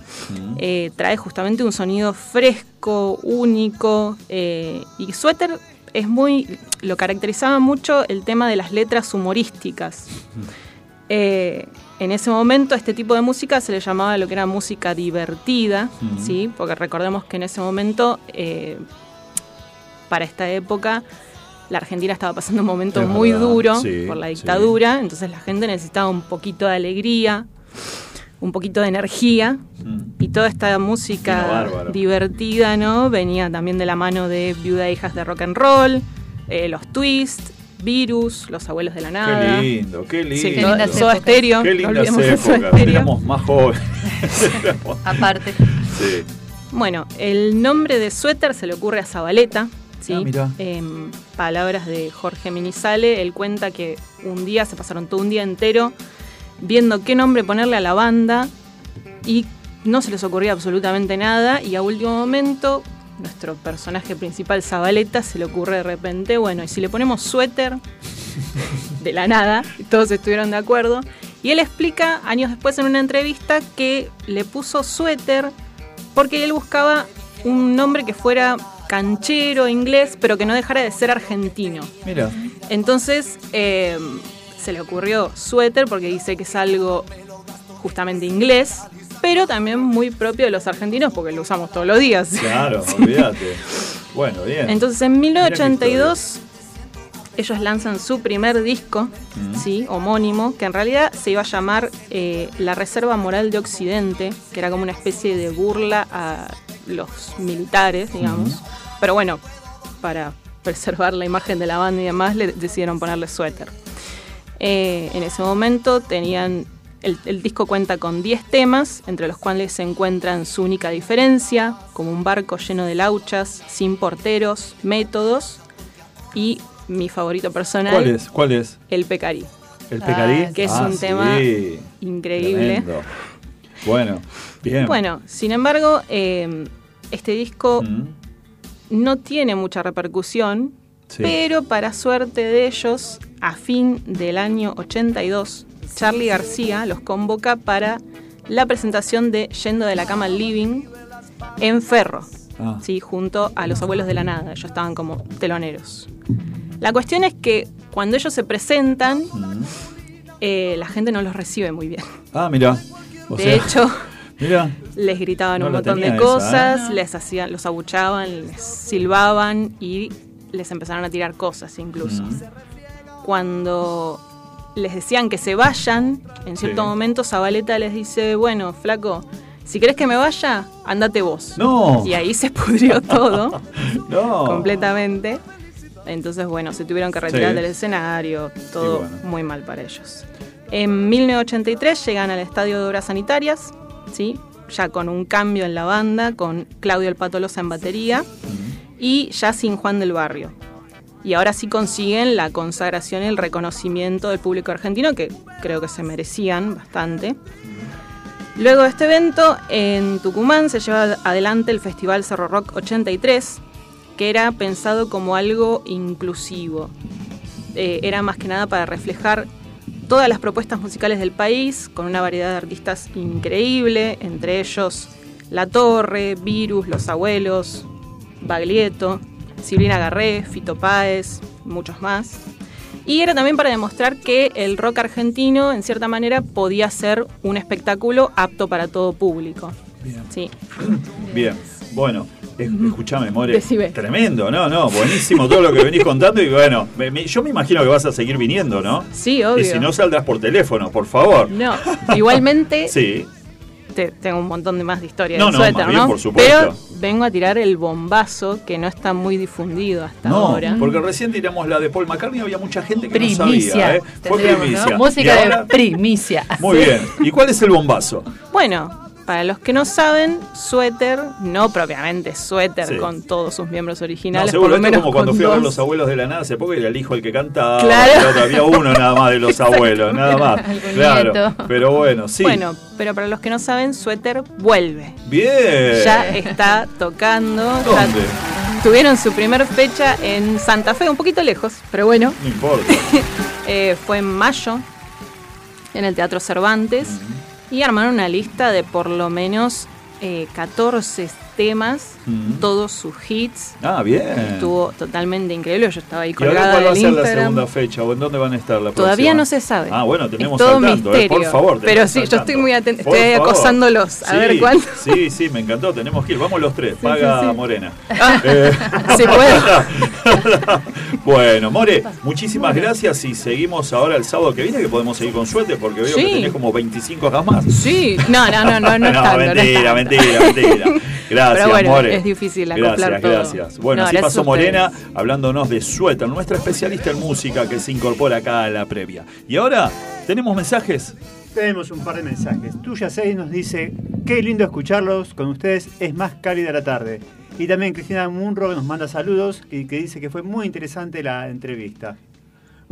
eh, trae justamente un sonido fresco, único. eh, y Sweater es muy. lo caracterizaba mucho el tema de las letras humorísticas. Eh, en ese momento, a este tipo de música se le llamaba lo que era música divertida. ¿sí? Porque recordemos que en ese momento, para esta época, la Argentina estaba pasando un momento Es muy verdad, duro sí, por la sí. dictadura, entonces la gente necesitaba un poquito de alegría, un poquito de energía, Mm. y toda esta música divertida, ¿no? Venía también de la mano de Viuda e Hijas de Rock and Roll, eh, los Twist, Virus, Los Abuelos de la Nada. Qué lindo, qué lindo. Sí, Qué Soda. Stereo. Qué no Soda épocas. Stereo. Éramos más jóvenes. Aparte. sí. Bueno, el nombre de suéter se le ocurre a Zabaleta. ¿Sí? Ah. En palabras de Jorge Minizale, él cuenta que un día se pasaron todo un día entero viendo qué nombre ponerle a la banda y no se les ocurría absolutamente nada y a último momento nuestro personaje principal Zabaleta se le ocurre de repente, bueno, y si le ponemos suéter de la nada, todos estuvieron de acuerdo, y él explica años después en una entrevista que le puso suéter porque él buscaba un nombre que fuera canchero, inglés, pero que no dejara de ser argentino. Mira, Entonces eh, se le ocurrió suéter porque dice que es algo justamente inglés, pero también muy propio de los argentinos porque lo usamos todos los días. claro, olvídate. Bueno, bien. Entonces en Mira qué 1982 ellos lanzan su primer disco, Mm. sí, homónimo, que en realidad se iba a llamar eh, La Reserva Moral de Occidente, que era como una especie de burla a los militares, digamos. Pero bueno, para preservar la imagen de la banda y demás, le decidieron ponerle suéter. Eh, en ese momento tenían. El, el disco cuenta con 10 temas, entre los cuales se encuentran su única diferencia, como un barco lleno de lauchas, sin porteros, métodos y mi favorito personal, ¿Cuál es? ¿Cuál es? El Pecarí. ¿El Ah, Pecarí? que es Ah, un sí. tema increíble. Tremendo. Bueno, bien. Bueno, sin embargo, eh, este disco Mm, no tiene mucha repercusión, sí. pero para suerte de ellos, a fin del año 82, Charlie García los convoca para la presentación de Yendo de la cama al living en Ferro, Ah, ¿sí? junto a los abuelos de la nada, ellos estaban como teloneros. La cuestión es que cuando ellos se presentan, mm. eh, la gente no los recibe muy bien. Ah, mira. O de sea, hecho, les gritaban No un montón de esa, cosas, ¿eh? les hacían, los abuchaban, les silbaban y les empezaron a tirar cosas incluso. Mm. Cuando les decían que se vayan, en cierto Sí. momento Zabaleta les dice, bueno, flaco, si querés que me vaya, andate vos. No. Y ahí se pudrió todo No. completamente. Entonces, bueno, se tuvieron que retirar Sí. del escenario, todo bueno. muy mal para ellos. En 1983 llegan al Estadio de Obras Sanitarias, ¿sí? ya con un cambio en la banda, con Claudio El Patolosa en batería y ya sin Juan del Barrio. Y ahora sí consiguen la consagración y el reconocimiento del público argentino, que creo que se merecían bastante. Luego de este evento, en Tucumán se lleva adelante el Festival Cerro Rock 83, que era pensado como algo inclusivo. Eh, era más que nada para reflejar todas las propuestas musicales del país, con una variedad de artistas increíble, entre ellos La Torre, Virus, Los Abuelos, Baglietto, Silvina Garré, Fito Páez, muchos más. Y era también para demostrar que el rock argentino, en cierta manera, podía ser un espectáculo apto para todo público. Bien. Sí. Bien, bueno, Escuchame, More. Tremendo, no, no, buenísimo todo lo que venís contando y bueno, me- me- yo me imagino que vas a seguir viniendo, ¿no? Sí, obvio. Y si no saldrás por teléfono, por favor. No, igualmente Sí, te- tengo un montón de más de historia No, del no, suéter, más bien, ¿no? por supuesto. Pero vengo a tirar el bombazo que no está muy difundido hasta no, ahora. porque recién tiramos la de Paul McCartney y había mucha gente que Primicia. no sabía, ¿eh? Fue primicia. Música ahora- de primicia. Muy bien. ¿Y cuál es el bombazo? Bueno, para los que no saben, suéter, no propiamente suéter Sí. con todos sus miembros No, originales, seguro, por lo menos como cuando fui a ver los abuelos de la nada hace poco y era el hijo el que cantaba. Claro. había uno nada más de los abuelos, nada más. Claro. Pero bueno, sí. Bueno, pero para los que no saben, suéter vuelve. Bien. Ya está tocando. ¿Dónde? tuvieron su primer fecha en Santa Fe, un poquito lejos, pero bueno. No importa. Eh, fue en mayo en el Teatro Cervantes y armaron una lista de por lo menos eh, 14 temas, todos sus hits. Ah, bien. Estuvo totalmente increíble. Yo estaba ahí ¿Y ahora colgada cuál va a ser la Instagram. segunda fecha? ¿O en dónde van a estar la Todavía próxima? no se sabe. Ah, bueno, tenemos Es todo al tanto, misterio. eh, por favor. Pero sí, yo estoy muy atenta, Por estoy favor. acosándolos a Sí, ver cuándo. Sí, sí, me encantó, tenemos que ir. Vamos los tres, paga sí. Morena. Eh, Se puede. bueno, More, muchísimas gracias y seguimos ahora el sábado que viene que podemos seguir con suerte porque veo que tenés como 25 acá más. Sí, no, no, no, no, no, mentira, mentira, mentira. Gracias, Pero bueno, More. es difícil acoplar gracias, todo. Gracias, Bueno, No, así gracias pasó. Morena hablándonos de suéter, nuestra especialista en música que se incorpora acá a la previa. Y ahora, ¿tenemos mensajes? Tenemos un par de mensajes. Tuya 6 nos dice, qué lindo escucharlos, con ustedes es más cálida la tarde. Y también Cristina Munro nos manda saludos y que dice que fue muy interesante la entrevista.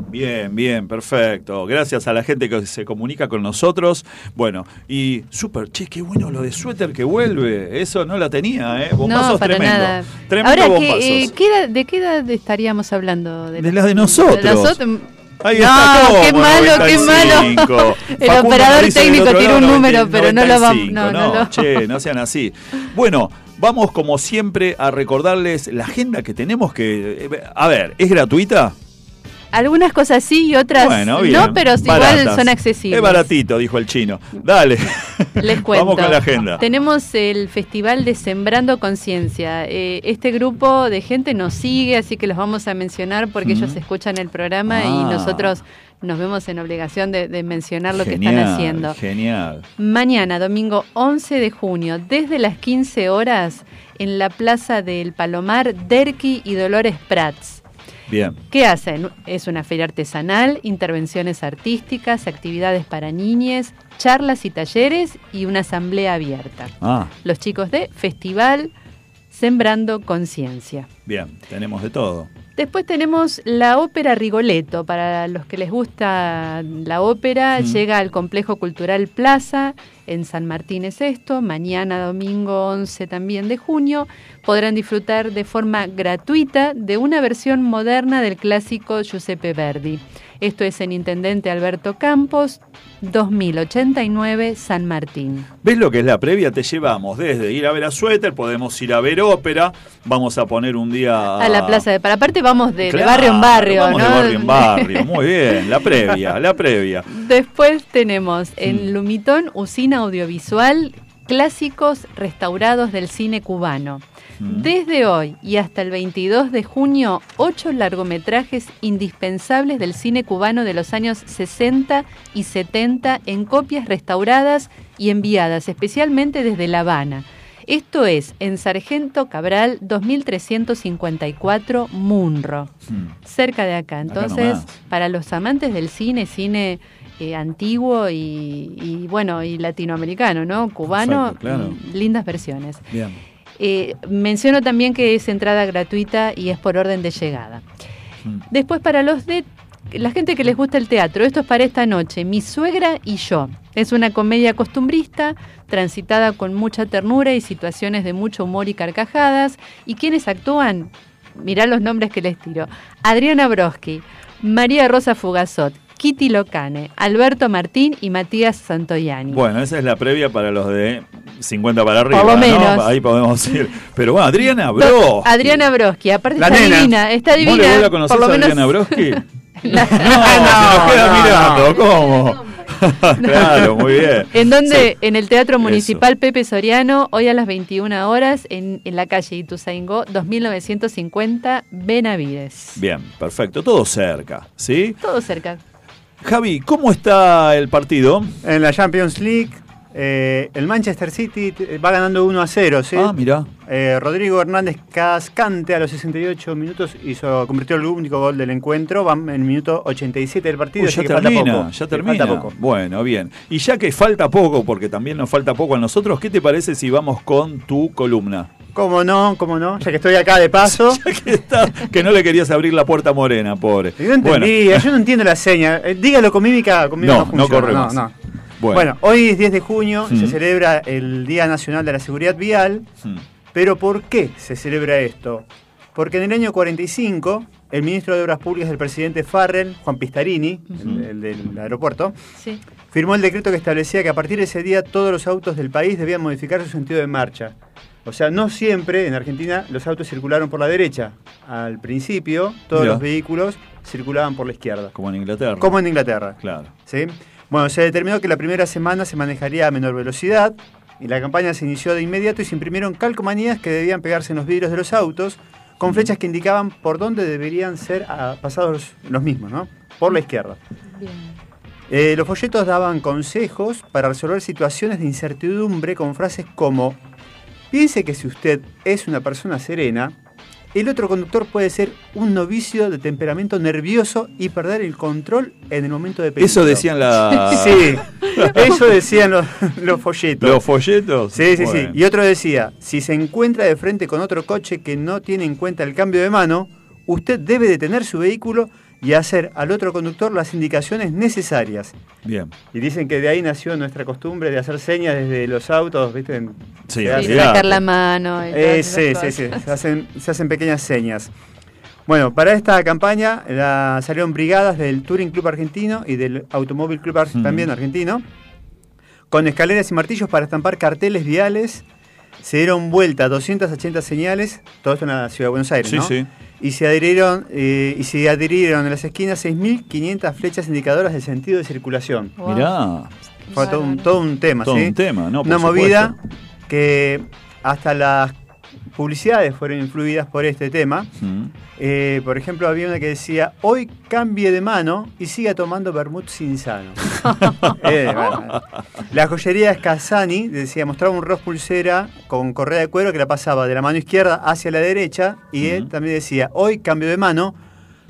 Bien, bien, perfecto. Gracias a la gente que se comunica con nosotros. Bueno, y súper, che, qué bueno lo de suéter que vuelve. Eso no la tenía, ¿eh? Bombazos no, para tremendo. nada. Tremendo Ahora, bombazos. que, eh, ¿qué edad- ¿de qué edad estaríamos hablando? De las de nosotros. De nosotros. Ahí no, está, ¿cómo? qué malo, qué 95. malo. El Facundo operador técnico lado, un número, 90, pero no lo vamos. 95. No, no, che, no sean así. Bueno, vamos como siempre a recordarles la agenda que tenemos que... eh, A ver, ¿es gratuita? Algunas cosas sí y otras Bueno, bien. no, pero igual son accesibles. Es baratito, dijo el chino. Dale. Les cuento. Vamos con la agenda. Tenemos el Festival de Sembrando Conciencia. Eh, este grupo de gente nos sigue, así que los vamos a mencionar porque Mm. ellos escuchan el programa y Ah. nosotros nos vemos en obligación de, de mencionar lo que están haciendo. Genial. Mañana, domingo 11 de junio, desde las 15 horas, en la Plaza del Palomar, Derqui y Dolores Prats. Bien. ¿Qué hacen? Es una feria artesanal, intervenciones artísticas, actividades para niñes, charlas y talleres y una asamblea abierta. Ah, Los chicos de Festival Sembrando Conciencia. Bien. Tenemos de todo. Después tenemos la ópera Rigoletto. Para los que les gusta la ópera, Mm. llega al Complejo Cultural Plaza, en San Martín es esto. Mañana, domingo 11 también de junio, podrán disfrutar de forma gratuita de una versión moderna del clásico Giuseppe Verdi. Esto es en Intendente Alberto Campos, 2089, San Martín. ¿Ves lo que es la previa? Te llevamos desde ir a ver a Suéter, podemos ir a ver ópera, vamos a poner un día... A la Plaza de Para. Aparte vamos de, barrio en barrio, vamos ¿no? de barrio en barrio, muy bien, la previa, la previa. Después tenemos en Lumitón, usina audiovisual, clásicos restaurados del cine cubano. Mm. Desde hoy y hasta el 22 de junio, ocho largometrajes indispensables del cine cubano de los años 60 y 70 en copias restauradas y enviadas especialmente desde La Habana. Esto es en Sargento Cabral 2354 Munro Mm. cerca de acá. Entonces, para los amantes del cine, cine eh, antiguo y, y, bueno, y latinoamericano, ¿no? Cubano, Exacto, claro. mm, lindas versiones. Bien. Eh, menciono también que es entrada gratuita y es por orden de llegada. Mm. Después para los de la gente que les gusta el teatro, esto es para esta noche, Mi suegra y yo. Es una comedia costumbrista, transitada con mucha ternura y situaciones de mucho humor y carcajadas. ¿Y quienes actúan? Mirá los nombres que les tiro. Adriana Broski, María Rosa Fugazot, Kitty Locane, Alberto Martín y Matías Santoyani. Bueno, esa es la previa para los de 50 para arriba. Por lo ¿no? menos. Ahí podemos ir. Pero bueno, Adriana Bro. Adriana Broski, aparte La está nena. divina, está ¿Vos divina. le- vos la conocés por lo a Adriana Broski? No, se nos queda mirando, ¿cómo? claro, muy bien. ¿En donde? Sí. En el Teatro Municipal Pepe Soriano, hoy a las 21 horas, en, en la calle Ituzaingó, 2950, Benavides. Bien, perfecto. Todo cerca, ¿sí? Todo cerca. Javi, ¿cómo está el partido? En la Champions League, eh, el Manchester City eh, va ganando 1 a 0, ¿sí? Ah, mira. Eh, Rodrigo Hernández Cascante a los 68 minutos hizo, convirtió el único gol del encuentro. Van en el minuto 87 del partido. Uy, ya falta termina, poco. ya termina. Bueno, bien. Y ya que falta poco, porque también nos falta poco a nosotros, ¿qué te parece si vamos con tu columna? ¿Cómo no? ¿Cómo no? Ya que estoy acá de paso. que, está- que no le querías abrir la puerta morena, pobre. Yo no entendía, yo no entiendo la seña. Eh, dígalo con mímica, conmigo No, no, no funciona. no, más. no. Bueno. Bueno. hoy es 10 de junio, Mm. se celebra el Día Nacional de la Seguridad Vial. Hmm. Pero ¿por qué se celebra esto? Porque en el año 45, el ministro de Obras Públicas del presidente Farrell, Juan Pistarini, el, el del aeropuerto, Sí. firmó el decreto que establecía que a partir de ese día todos los autos del país debían modificar su sentido de marcha. O sea, no siempre en Argentina los autos circularon por la derecha. Al principio, todos los vehículos circulaban por la izquierda. Como en Inglaterra. Como en Inglaterra. Claro. ¿sí? Bueno, se determinó que la primera semana se manejaría a menor velocidad y la campaña se inició de inmediato y se imprimieron calcomanías que debían pegarse en los vidrios de los autos con flechas que indicaban por dónde deberían ser ah, pasados los, los mismos, ¿no? Por la izquierda. Bien. Eh, los folletos daban consejos para resolver situaciones de incertidumbre con frases como piense que si usted es una persona serena, el otro conductor puede ser un novicio de temperamento nervioso y perder el control en el momento de peligro. Eso decían la... Sí, eso decían los, los folletos. los folletos. Sí, sí, Bueno. sí. Y otro decía, si se encuentra de frente con otro coche que no tiene en cuenta el cambio de mano, usted debe detener su vehículo y hacer al otro conductor las indicaciones necesarias. Bien. Y dicen que de ahí nació nuestra costumbre de hacer señas desde los autos, ¿viste? En- Sí, se hace- sacar la mano. y eh, sí, sí, sí, se hacen, se hacen pequeñas señas. Bueno, para esta campaña la- salieron brigadas del Touring Club Argentino y del Automóvil Club Ar- Mm. también argentino, con escaleras y martillos para estampar carteles viales. Se dieron vuelta 280 señales, todo esto en la ciudad de Buenos Aires, Sí, ¿no? sí. Y se adhirieron, eh, y se adhirieron en las esquinas 6.500 flechas indicadoras de sentido de circulación. Wow. Mirá. Fue todo un, todo un tema, Todo ¿sí? un tema, ¿no? Por Una movida que hasta las publicidades fueron influidas por este tema. Mm. Eh, por ejemplo, había una que decía, hoy cambie de mano y siga tomando vermut sin sano. Eh, bueno. La joyería Scasani decía, mostraba un reloj pulsera con correa de cuero que la pasaba de la mano izquierda hacia la derecha y él Ujú. también decía, hoy cambio de mano,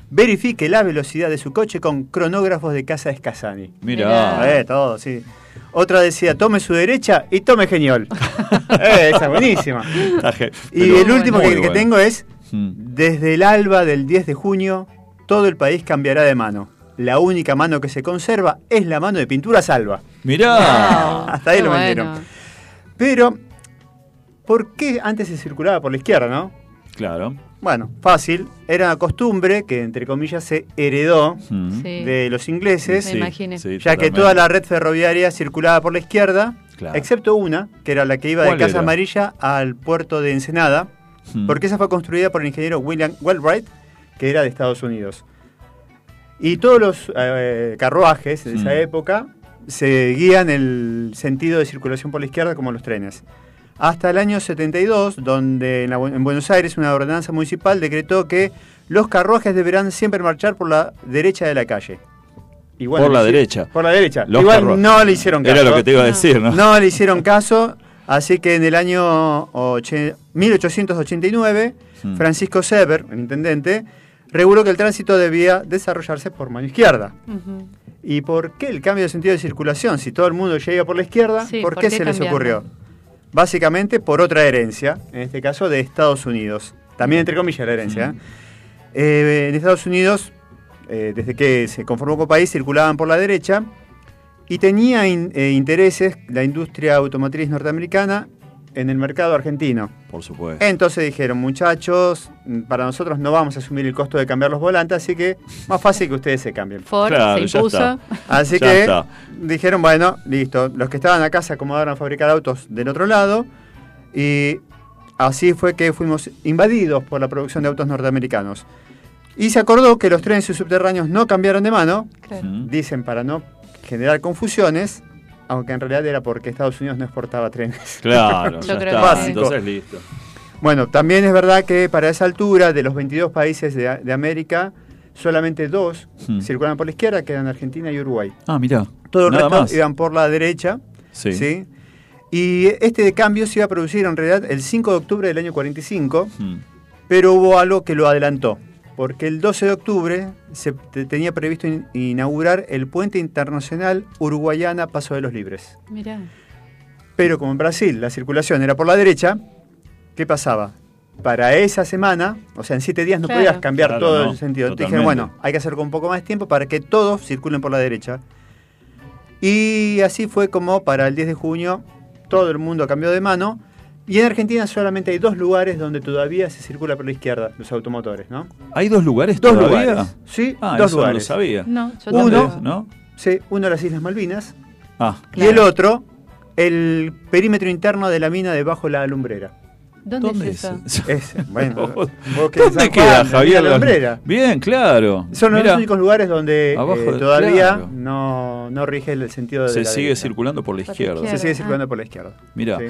verifique la velocidad de su coche con cronógrafos de casa Scasani. Mirá. Eh, todo, sí. Otra decía, tome su derecha y tome genial. eh, esa es buenísima. Y pero el último que, tengo es, Mm. desde el alba del 10 de junio, todo el país cambiará de mano. La única mano que se conserva es la mano de pintura salva. Mirá. Hasta ahí Qué lo bueno. vendieron. Pero, ¿por qué antes se circulaba por la izquierda, no? Claro. Bueno, fácil. Era una costumbre que, entre comillas, se heredó Mm. Sí. de los ingleses, Me imagino. sí, ya que toda la red ferroviaria circulaba por la izquierda, Claro. excepto una, que era la que iba de ¿Cuál Casa era? Amarilla al puerto de Ensenada, Mm. porque esa fue construida por el ingeniero William Wellbright, que era de Estados Unidos. Y todos los eh, carruajes de esa Mm. época se guían el sentido de circulación por la izquierda como los trenes. Hasta el año 72, donde en, la en Buenos Aires una ordenanza municipal decretó que los carruajes deberán siempre marchar por la derecha de la calle. Igual Por la derecha. Por la derecha. Los Igual carruajes. no le hicieron caso. Era lo que te iba a decir, ¿no? No le hicieron caso, así que en el año oche- 1889, Mm. Francisco Sever, el intendente, reguló que el tránsito debía desarrollarse por mano izquierda. ¿Y por qué el cambio de sentido de circulación? Si todo el mundo ya iba por la izquierda, Sí, ¿por, ¿por qué, qué se les ocurrió? Básicamente por otra herencia, en este caso de Estados Unidos. También entre comillas la herencia. ¿eh? Eh, en Estados Unidos, eh, desde que se conformó como país, circulaban por la derecha y tenía in- eh, intereses la industria automotriz norteamericana en el mercado argentino. Por supuesto. Entonces dijeron, muchachos, mm, para nosotros no vamos a asumir el costo de cambiar los volantes, así que más fácil que ustedes se cambien. Ford Claro, se impuso. Así que está. dijeron, bueno, listo, los que estaban acá se acomodaron a fabricar autos del otro lado y así fue que fuimos invadidos por la producción de autos norteamericanos. Y se acordó que los trenes subterráneos no cambiaron de mano, Claro. Dicen para no generar confusiones, aunque en realidad era porque Estados Unidos no exportaba trenes. Claro, Yo ya creo está. que sí. Entonces listo. Bueno, también es verdad que para esa altura, de los 22 países de, de América, solamente dos Hmm. circulan por la izquierda, que eran Argentina y Uruguay. Ah, mira. Todo el Nada resto más. iban por la derecha. Sí. ¿sí? Y este cambio se iba a producir en realidad el 5 de octubre del año 45, Mm. pero hubo algo que lo adelantó. Porque el 12 de octubre se te- tenía previsto in- inaugurar el puente internacional Uruguayana Paso de los Libres. Mirá. Pero como en Brasil la circulación era por la derecha, ¿qué pasaba? Para esa semana, o sea, en siete días no Claro. podías cambiar Claro, todo no, el sentido. Te totalmente. dijeron, bueno, hay que hacer con un poco más de tiempo para que todos circulen por la derecha. Y así fue como para el 10 de junio todo el mundo cambió de mano. Y en Argentina solamente hay dos lugares donde todavía se circula por la izquierda, los automotores, ¿no? ¿Hay dos lugares Dos todavía? lugares. Sí, Ah, dos eso no lo lugares. sabía. No, yo Uno. ¿No? Sí, uno las Islas Malvinas Ah, y el otro el perímetro interno de la mina debajo de la lumbrera. ¿Dónde, ¿dónde es eso? es? Bueno, que ¿Dónde San queda, Juan, la Javier? mina Lumbrera. Bien, claro. Son los únicos lugares donde Abajo eh, todavía claro. no, no rige el sentido de Se la sigue derecha. circulando por la Por la izquierda. izquierda. Se sigue Ah. circulando por la izquierda. Mira. Sí.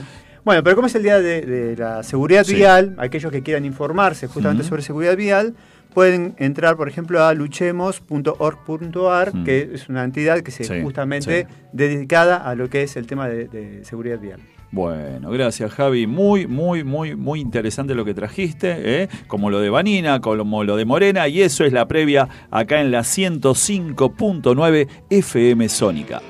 Bueno, pero como es el día de, de la seguridad Sí. vial, aquellos que quieran informarse justamente sobre seguridad vial, pueden entrar, por ejemplo, a luchemos.org.ar, Mm. que es una entidad que se Sí, justamente dedicada a lo que es el tema de, de seguridad vial. Bueno, gracias Javi. Muy, muy, muy, muy interesante lo que trajiste, ¿eh? como lo de Vanina, como lo de Morena, y eso es la previa acá en la 105.9 FM Sónica.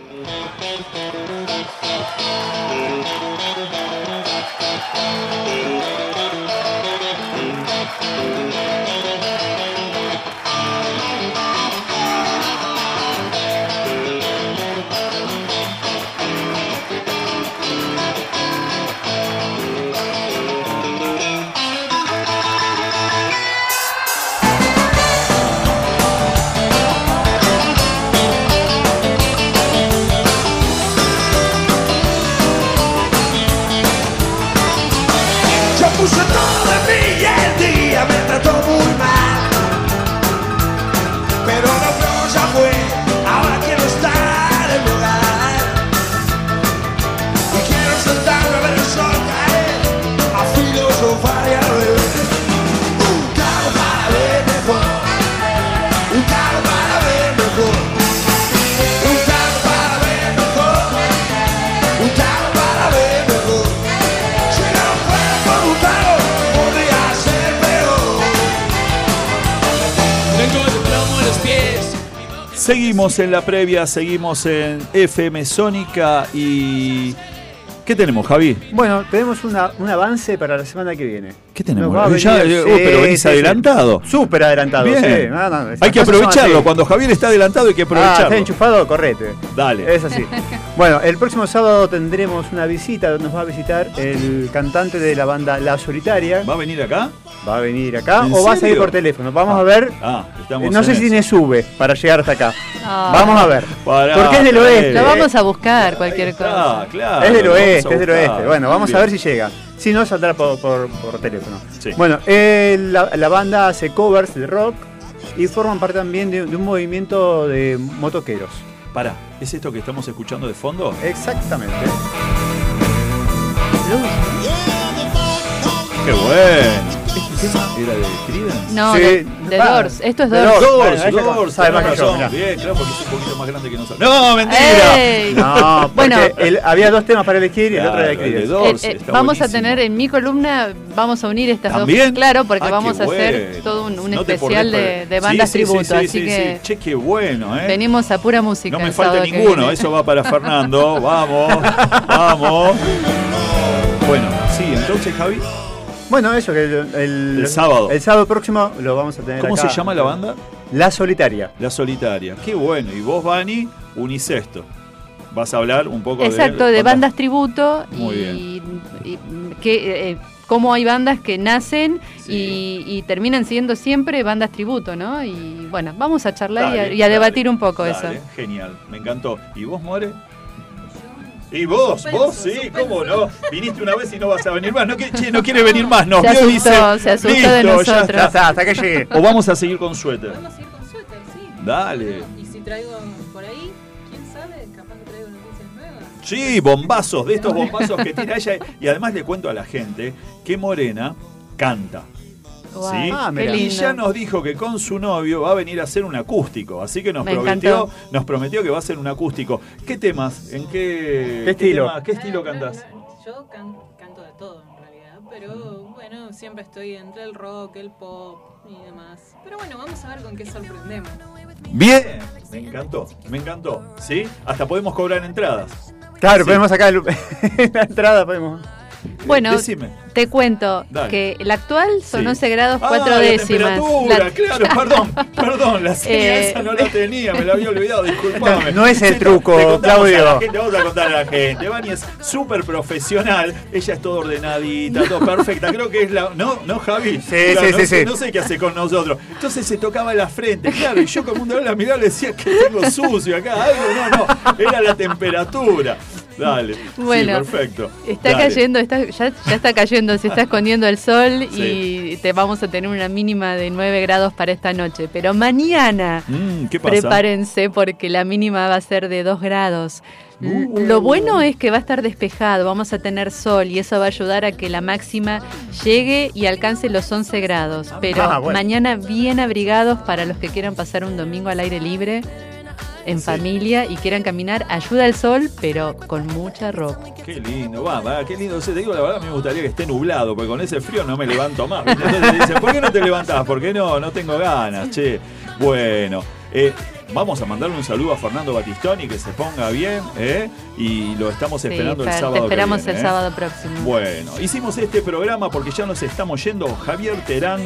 Seguimos en la previa, seguimos en FM Sónica y... ¿Qué tenemos, Javi? Bueno, tenemos una- un avance para la semana que viene. ¿Qué tenemos? A Ya, eh, oh, pero venís adelantado. Súper adelantado, Bien. sí. No, no, esas hay que aprovecharlo. Cuando Javier está adelantado hay que Ah, aprovecharlo. está enchufado, correte. Dale. Es así. Bueno, el próximo sábado tendremos una visita, donde nos va a visitar el cantante de la banda La Solitaria. ¿Va a venir acá? Va a venir acá ¿En o va a serio? seguir por teléfono. Vamos a ver. Ah, estamos Eh, no sé si me sube para llegar hasta acá. Ah. Vamos a ver. Pará, Porque es del oeste. Lo vamos a buscar, cualquier cosa. Ah, claro. es del lo vamos oeste, es del oeste. Bueno, vamos Bien. a ver si llega. Si no, saldrá por, por- por teléfono. Sí. Bueno, eh, la, la banda hace covers de rock y forman parte también de, de un movimiento de motoqueros. Pará, ¿es esto que estamos escuchando de fondo? Exactamente. ¡Qué bueno! ¿Este tema era de Creedence? No, Sí. de, de Ah, Doors. Esto es Doors. Doors. Doors, Bueno, ella Doors, sabe más que yo, razón. mirá. Bien, claro, porque es un poquito más grande que nosotros. ¡No, mentira! ¡Ey! No, porque Bueno. el- había dos temas para elegir y el otro era de Claro, el de Creedence. Doors. Eh, eh, está vamos a buenísimo. tener en mi columna, vamos a unir estas ¿También? dos. Claro, porque Ah, vamos qué a hacer bueno. todo un, un No te especial perdés de, bandas Sí, sí, sí, tributo. sí, así sí, que sí. Che, qué bueno, ¿eh? venimos a pura música. No me el falta sábado que ninguno, viene. eso va para Fernando. Vamos, vamos. Bueno, sí, entonces Javi, Bueno, eso que el, el- El sábado. El sábado próximo lo vamos a tener ¿cómo acá. se llama la banda? La Solitaria. La Solitaria. Qué bueno. Y vos, Vani, unicesto. Vas a hablar un poco de. Exacto, de bandas tributo Muy y, y que eh, cómo hay bandas que nacen Sí. y, y terminan siendo siempre bandas tributo, ¿no? Y bueno, vamos a charlar y a- Dale, y, a, dale, debatir un poco dale, eso. Genial, me encantó. ¿Y vos, More? ¿Y vos? ¿Vos sí? ¿Cómo no? Viniste una vez y no vas a venir más. No, que, che, no quiere venir más, no. Se asustó, se asustó de "Listo, ya nosotros". Ya está". está, hasta que llegue. O vamos a seguir con suéter. Podemos ir con suéter, sí. Dale. Y si traigo por ahí, quién sabe. Sí, bombazos, de estos bombazos que tira ella. Y además le cuento a la gente que Morena canta. Ah, y ya nos dijo que con su novio va a venir a hacer un acústico. Así que nos Me prometió, encantó. nos prometió que va a hacer un acústico. ¿Qué temas? ¿En qué, ¿Qué estilo? tema- ¿Qué estilo cantás? Yo can- canto de todo en realidad, pero bueno, siempre estoy entre el rock, el pop y demás. Pero bueno, vamos a ver con qué sorprendemos. Bien, me encantó, me encantó. ¿Sí? Hasta podemos cobrar entradas. Claro, Sí. podemos sacar el- la entrada, podemos. Bueno, Decime. Te cuento Dale. que el actual son Sí. 11 grados Ah, 4 la décimas. temperatura, La- claro, perdón, perdón, la señal Eh, esa no la tenía, me la había olvidado, disculpame. No es el Sí, truco, Claudio. a la gente, vamos a contarle a la gente. Vani es súper profesional, ella es todo ordenadita, todo perfecta. Creo que es la. ¿No, no Javi? Sí, Claro, sí, no sí, sé, sí. No sé qué hace con nosotros. Entonces se tocaba la frente, claro, y yo como un dolor la mirada le decía que tengo sucio acá, algo, no, no, era la temperatura. Dale. Bueno, sí, perfecto. Está Dale. cayendo, está, ya, ya está cayendo, se está escondiendo el sol Sí. y te vamos a tener una mínima de 9 grados para esta noche. Pero mañana Mm, ¿Qué pasa? prepárense porque la mínima va a ser de 2 grados. Uh. Lo bueno es que va a estar despejado, vamos a tener sol y eso va a ayudar a que la máxima llegue y alcance los 11 grados. Pero Ah, bueno. mañana bien abrigados para los que quieran pasar un domingo al aire libre. En Sí. familia y quieran caminar, ayuda el sol, pero con mucha ropa. Qué lindo, va, va, qué lindo. Sí, te digo la verdad, a mí me gustaría que esté nublado, porque con ese frío no me levanto más. Entonces te dicen, ¿por qué no te levantás? ¿Por qué no? No tengo ganas, che. Bueno, eh, vamos a mandarle un saludo a Fernando Batistoni, que se ponga bien, ¿eh? Y lo estamos Sí, esperando el sábado. Te que esperamos viene, el ¿eh? sábado próximo. Bueno, hicimos este programa porque ya nos estamos yendo. Javier Terán,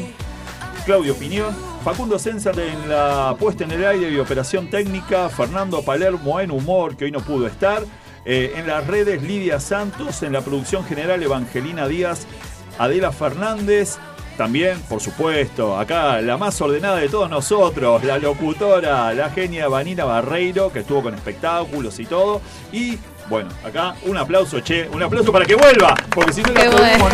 Claudio Piñón, Facundo Censar en la puesta en el aire y operación técnica, Fernando Palermo en humor, que hoy no pudo estar. Eh, en las redes Lidia Santos, en la producción general Evangelina Díaz, Adela Fernández. También, por supuesto, acá la más ordenada de todos nosotros, la locutora, la genia Vanina Barreiro, que estuvo con espectáculos y todo. Y bueno, acá un aplauso, che, un aplauso para que vuelva, porque si no la bueno.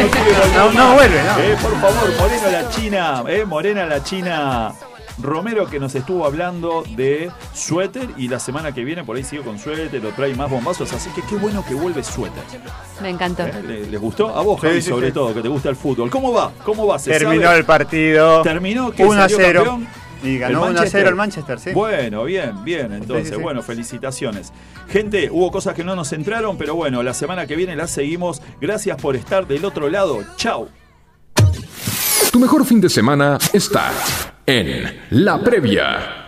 no No, no vuelve, no. Eh, por favor, Morena la China, eh, Morena la China Romero que nos estuvo hablando de suéter y la semana que viene por ahí sigue con suéter o trae más bombazos, así que qué bueno que vuelve suéter. Me encantó. ¿Eh? ¿Le- ¿Les gustó? A vos, Javi, sí, sobre sí. todo, que te gusta el fútbol. ¿Cómo va? ¿Cómo va? ¿Se Terminó sabe? el partido. Terminó que 1 a salió 0. campeón. Y ganó El 1 a 0 el Manchester, sí. Bueno, bien, bien. Entonces, Sí, sí, sí. bueno, felicitaciones. Gente, hubo cosas que no nos entraron, pero bueno, la semana que viene las seguimos. Gracias por estar del otro lado. Chau. Tu mejor fin de semana está en La Previa.